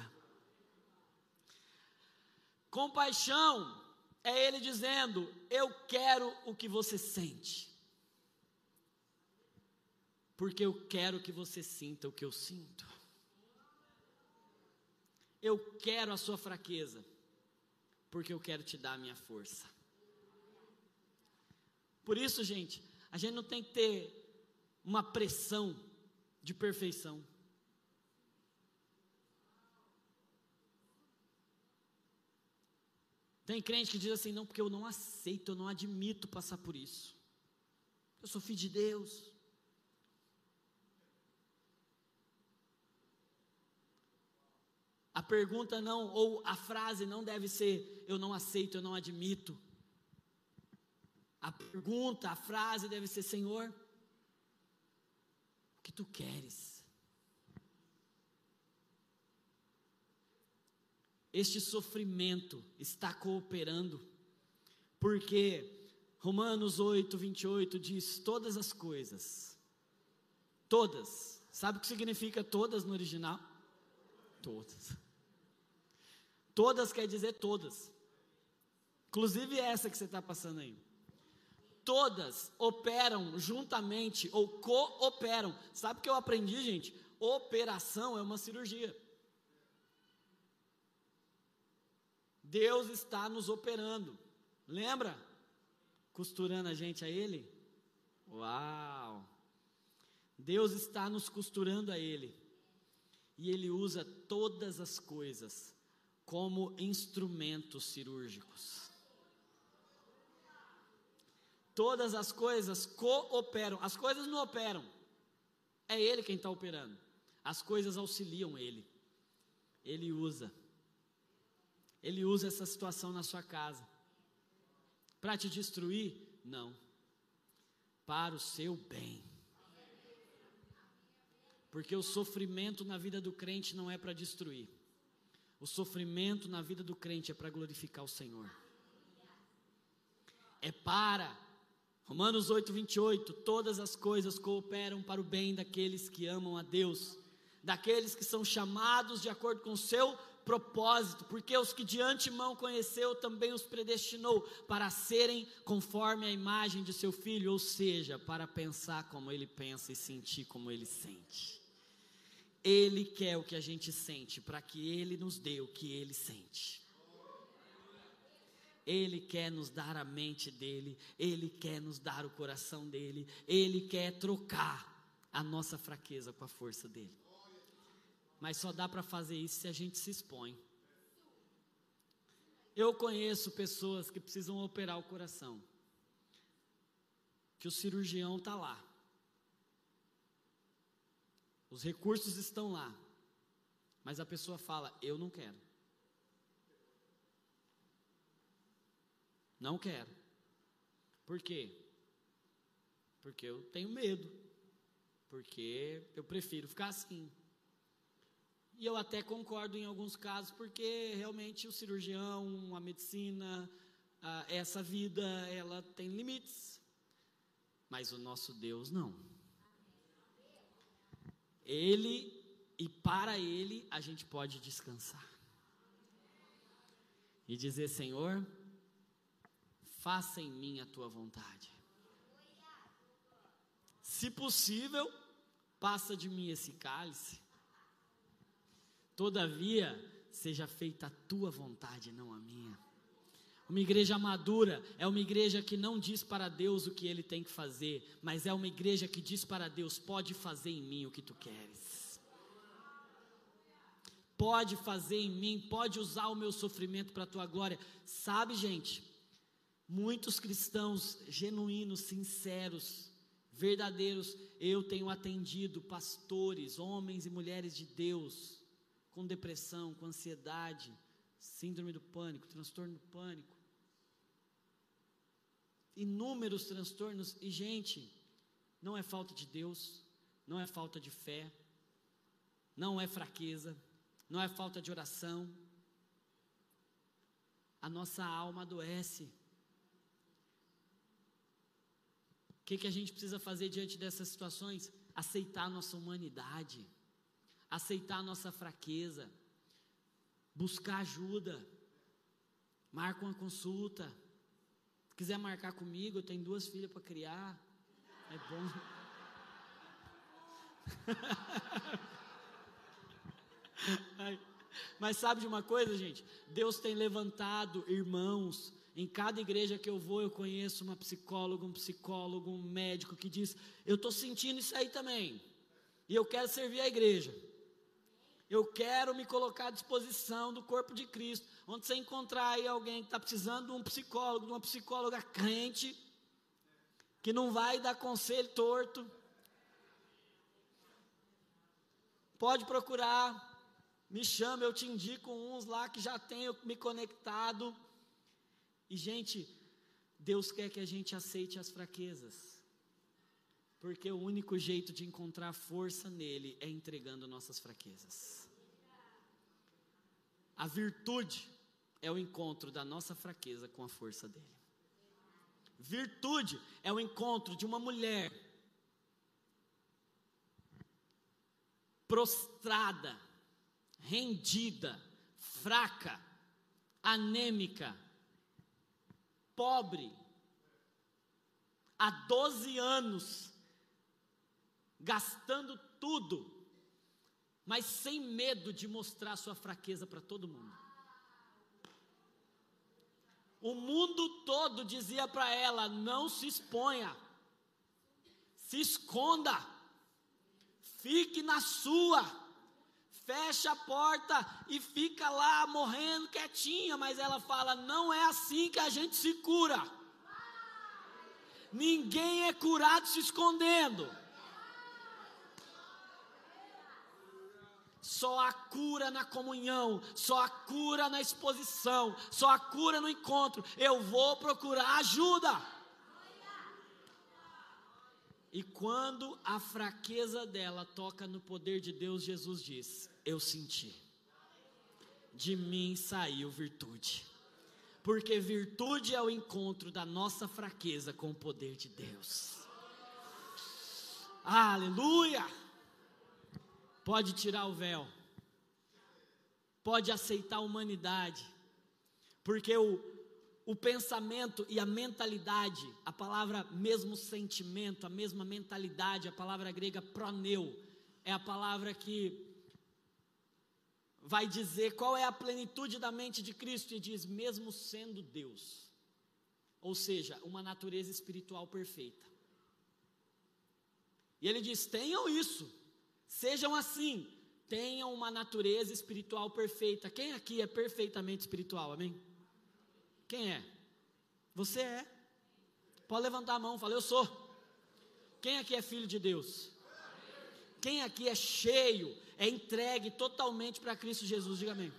Compaixão é ele dizendo: Eu quero o que você sente. Porque eu quero que você sinta o que eu sinto. Eu quero a sua fraqueza, porque eu quero te dar a minha força. Por isso, gente, a gente não tem que ter uma pressão de perfeição. Tem crente que diz assim: não, porque eu não aceito, eu não admito passar por isso. Eu sou filho de Deus. A pergunta não, ou a frase não deve ser eu não aceito, eu não admito. A pergunta, a frase deve ser: Senhor, o que tu queres? Este sofrimento está cooperando, porque Romanos 8, 28 diz: todas as coisas, todas, sabe o que significa todas no original? Todas. Todas quer dizer todas. Inclusive essa que você está passando aí. Todas operam juntamente ou cooperam. Sabe o que eu aprendi, gente? Operação é uma cirurgia. Deus está nos operando. Lembra? Costurando a gente a Ele? Uau! Deus está nos costurando a Ele. E Ele usa todas as coisas como instrumentos cirúrgicos. Todas as coisas cooperam, as coisas não operam, é Ele quem está operando, as coisas auxiliam Ele, Ele usa, Ele usa essa situação na sua casa, para te destruir? Não, para o seu bem. Porque o sofrimento na vida do crente não é para destruir. O sofrimento na vida do crente é para glorificar o Senhor. É para, Romanos 8, 28, todas as coisas cooperam para o bem daqueles que amam a Deus, daqueles que são chamados de acordo com o seu propósito, porque os que de antemão conheceu também os predestinou para serem conforme a imagem de seu filho, ou seja, para pensar como ele pensa e sentir como ele sente. Ele quer o que a gente sente, para que Ele nos dê o que Ele sente. Ele quer nos dar a mente dele, Ele quer nos dar o coração dele, Ele quer trocar a nossa fraqueza com a força dele. Mas só dá para fazer isso se a gente se expõe. Eu conheço pessoas que precisam operar o coração, que o cirurgião está lá, os recursos estão lá. Mas a pessoa fala: Eu não quero. Não quero. Por quê? Porque eu tenho medo. Porque eu prefiro ficar assim. E eu até concordo em alguns casos, porque realmente o cirurgião, a medicina, a, essa vida, ela tem limites. Mas o nosso Deus não. Ele e para Ele a gente pode descansar. E dizer: Senhor, faça em mim a tua vontade. Se possível, passa de mim esse cálice. Todavia, seja feita a tua vontade, não a minha. Uma igreja madura é uma igreja que não diz para Deus o que ele tem que fazer, mas é uma igreja que diz para Deus: pode fazer em mim o que tu queres. Pode fazer em mim, pode usar o meu sofrimento para a tua glória. Sabe, gente, Muitos cristãos genuínos, sinceros, verdadeiros, eu tenho atendido pastores, homens e mulheres de Deus, com depressão, com ansiedade, síndrome do pânico, transtorno do pânico, inúmeros transtornos, e gente, não é falta de Deus, não é falta de fé, não é fraqueza, não é falta de oração, a nossa alma adoece. O que, que a gente precisa fazer diante dessas situações? Aceitar a nossa humanidade, aceitar a nossa fraqueza, buscar ajuda, marca uma consulta. Se quiser marcar comigo, eu tenho duas filhas para criar. É bom. Mas sabe de uma coisa, gente? Deus tem levantado irmãos em cada igreja que eu vou, eu conheço uma psicóloga, um psicólogo, um médico que diz: Eu estou sentindo isso aí também, e eu quero servir a igreja. Eu quero me colocar à disposição do corpo de Cristo. Onde você encontrar aí alguém que está precisando de um psicólogo, de uma psicóloga crente, que não vai dar conselho torto, pode procurar, me chama, eu te indico uns lá que já tenho me conectado. E, gente, Deus quer que a gente aceite as fraquezas, porque o único jeito de encontrar força nele é entregando nossas fraquezas. A virtude é o encontro da nossa fraqueza com a força dele. Virtude é o encontro de uma mulher prostrada, rendida, fraca, anêmica, pobre, há 12 anos, gastando tudo, mas sem medo de mostrar sua fraqueza para todo mundo. O mundo todo dizia para ela: não se exponha, se esconda, fique na sua fecha a porta e fica lá morrendo quietinha, mas ela fala: não é assim que a gente se cura. Ninguém é curado se escondendo. Só a cura na comunhão, só a cura na exposição, só a cura no encontro. Eu vou procurar ajuda. E quando a fraqueza dela toca no poder de Deus, Jesus diz: Eu senti, de mim saiu virtude. Porque virtude é o encontro da nossa fraqueza com o poder de Deus. Aleluia! Pode tirar o véu, pode aceitar a humanidade, porque o, o pensamento e a mentalidade, a palavra mesmo sentimento, a mesma mentalidade, a palavra grega proneu, é a palavra que vai dizer qual é a plenitude da mente de Cristo e diz mesmo sendo Deus. Ou seja, uma natureza espiritual perfeita. E ele diz: tenham isso, sejam assim, tenham uma natureza espiritual perfeita. Quem aqui é perfeitamente espiritual? Amém? Quem é? Você é. Pode levantar a mão, fala, eu sou. Quem aqui é filho de Deus? Quem aqui é cheio, é entregue totalmente para Cristo Jesus? Diga amém.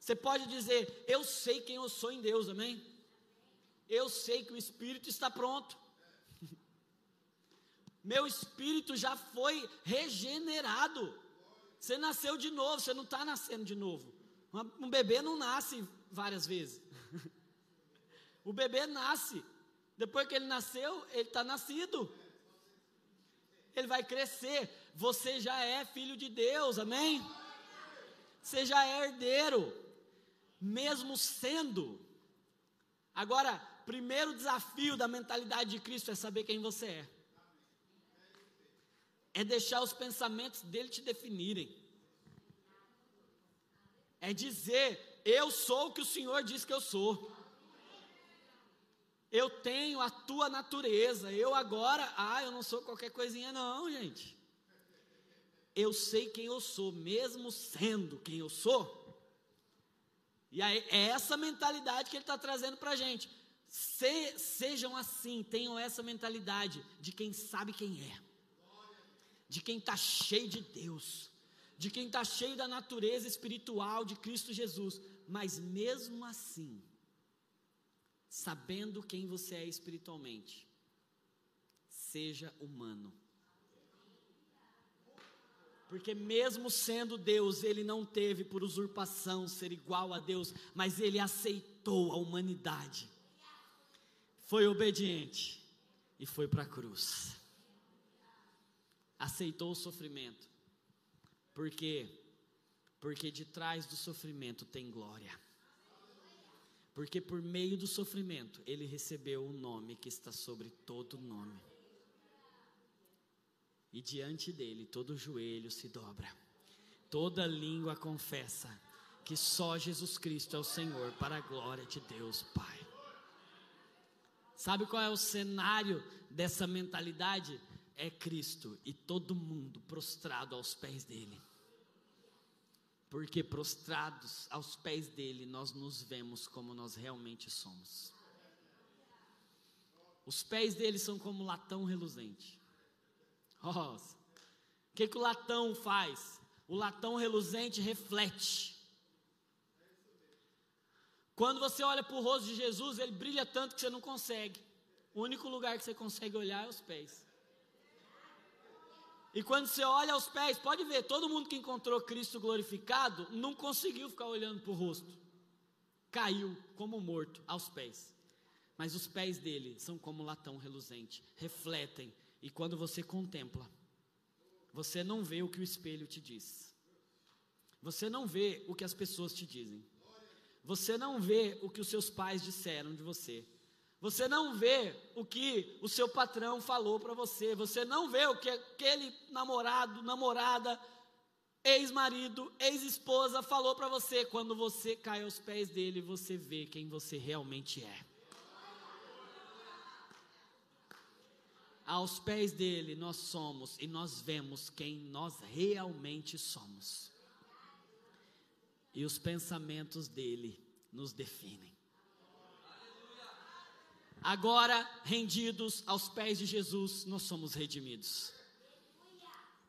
Você pode dizer, eu sei quem eu sou em Deus, amém? Eu sei que o Espírito está pronto. Meu espírito já foi regenerado. Você nasceu de novo, você não está nascendo de novo. Um bebê não nasce várias vezes. o bebê nasce. Depois que ele nasceu, ele está nascido. Ele vai crescer. Você já é filho de Deus, amém? Você já é herdeiro, mesmo sendo. Agora, primeiro desafio da mentalidade de Cristo é saber quem você é. É deixar os pensamentos dele te definirem. É dizer eu sou o que o Senhor diz que eu sou. Eu tenho a tua natureza. Eu agora, ah, eu não sou qualquer coisinha, não, gente. Eu sei quem eu sou, mesmo sendo quem eu sou. E aí, é essa mentalidade que ele está trazendo para a gente. Se, sejam assim, tenham essa mentalidade de quem sabe quem é, de quem está cheio de Deus, de quem está cheio da natureza espiritual de Cristo Jesus, mas mesmo assim, sabendo quem você é espiritualmente, seja humano. Porque mesmo sendo Deus, ele não teve por usurpação ser igual a Deus, mas ele aceitou a humanidade foi obediente e foi para a cruz. Aceitou o sofrimento. Por quê? Porque de trás do sofrimento tem glória. Porque por meio do sofrimento ele recebeu o nome que está sobre todo nome. E diante dele todo joelho se dobra, toda língua confessa que só Jesus Cristo é o Senhor, para a glória de Deus Pai. Sabe qual é o cenário dessa mentalidade? É Cristo e todo mundo prostrado aos pés dele. Porque prostrados aos pés dele, nós nos vemos como nós realmente somos. Os pés dele são como latão reluzente. Nossa, o que, que o latão faz? O latão reluzente reflete. Quando você olha para o rosto de Jesus, ele brilha tanto que você não consegue. O único lugar que você consegue olhar é os pés. E quando você olha aos pés, pode ver, todo mundo que encontrou Cristo glorificado não conseguiu ficar olhando para o rosto. Caiu como morto aos pés. Mas os pés dele são como latão reluzente, refletem. E quando você contempla, você não vê o que o espelho te diz. Você não vê o que as pessoas te dizem. Você não vê o que os seus pais disseram de você. Você não vê o que o seu patrão falou para você. Você não vê o que aquele namorado, namorada, ex-marido, ex-esposa falou para você. Quando você cai aos pés dele, você vê quem você realmente é. Aos pés dele nós somos e nós vemos quem nós realmente somos e os pensamentos dele nos definem. Agora, rendidos aos pés de Jesus, nós somos redimidos.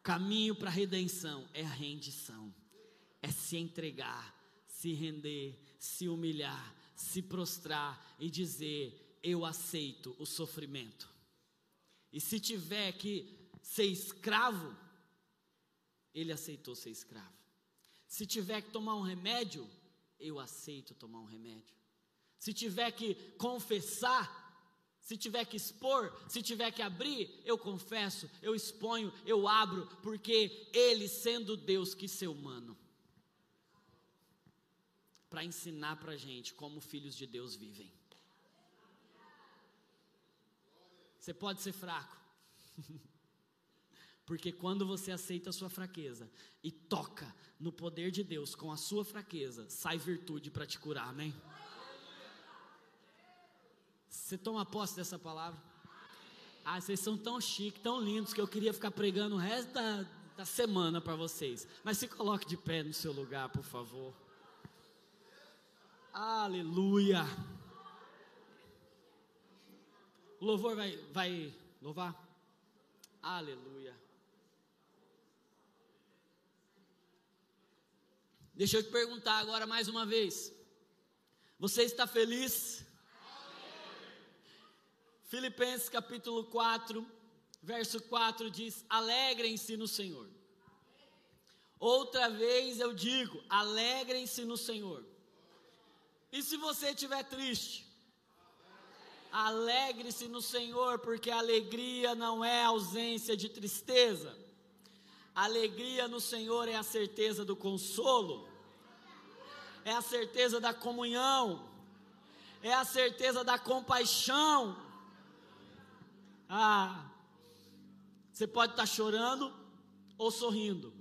Caminho para a redenção é a rendição, é se entregar, se render, se humilhar, se prostrar e dizer: Eu aceito o sofrimento. E se tiver que ser escravo, ele aceitou ser escravo. Se tiver que tomar um remédio, eu aceito tomar um remédio. Se tiver que confessar, se tiver que expor, se tiver que abrir, eu confesso, eu exponho, eu abro, porque Ele, sendo Deus, quis ser humano. Para ensinar para a gente como filhos de Deus vivem. Você pode ser fraco. Porque quando você aceita a sua fraqueza e toca no poder de Deus com a sua fraqueza, sai virtude para te curar, amém? Você toma posse dessa palavra? Ah, vocês são tão chiques, tão lindos, que eu queria ficar pregando o resto da, da semana para vocês. Mas se coloque de pé no seu lugar, por favor. Aleluia. O louvor vai, vai louvar? Aleluia. Deixa eu te perguntar agora mais uma vez. Você está feliz? Filipenses capítulo 4, verso 4 diz: Alegrem-se no Senhor. Outra vez eu digo: alegrem-se no Senhor. E se você estiver triste, alegre-se no Senhor, porque alegria não é ausência de tristeza alegria no Senhor é a certeza do consolo, é a certeza da comunhão, é a certeza da compaixão. Ah, você pode estar chorando ou sorrindo,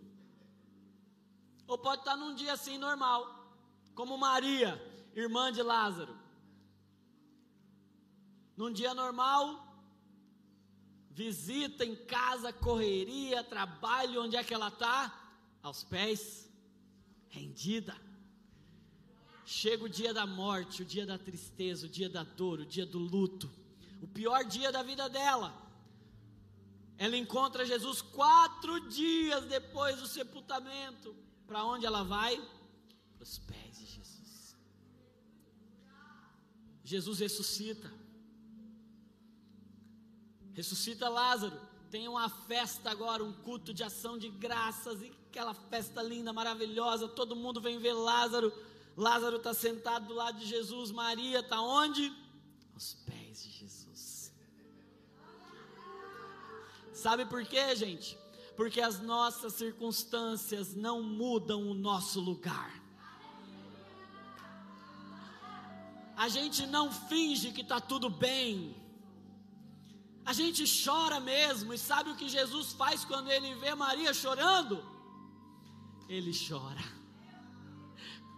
ou pode estar num dia assim normal, como Maria, irmã de Lázaro. Num dia normal, visita em casa, correria, trabalho, onde é que ela está? Aos pés, rendida. chega o dia da morte, o dia da tristeza, o dia da dor, o dia do luto, o pior dia da vida dela. Ela encontra Jesus quatro dias depois do sepultamento. Para onde ela vai? Para os pés de Jesus. Jesus ressuscita. Ressuscita Lázaro. Tem uma festa agora, um culto de ação de graças e aquela festa linda, maravilhosa. Todo mundo vem ver Lázaro. Lázaro está sentado do lado de Jesus. Maria está onde? Aos pés Sabe por quê, gente? Porque as nossas circunstâncias não mudam o nosso lugar. A gente não finge que está tudo bem. A gente chora mesmo, e sabe o que Jesus faz quando ele vê Maria chorando? Ele chora,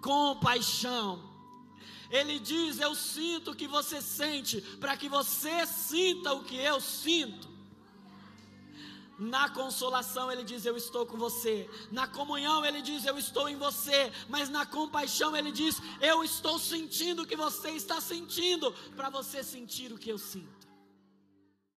compaixão. Ele diz: Eu sinto o que você sente, para que você sinta o que eu sinto. Na consolação ele diz: Eu estou com você. Na comunhão ele diz: Eu estou em você. Mas na compaixão ele diz: Eu estou sentindo o que você está sentindo, para você sentir o que eu sinto.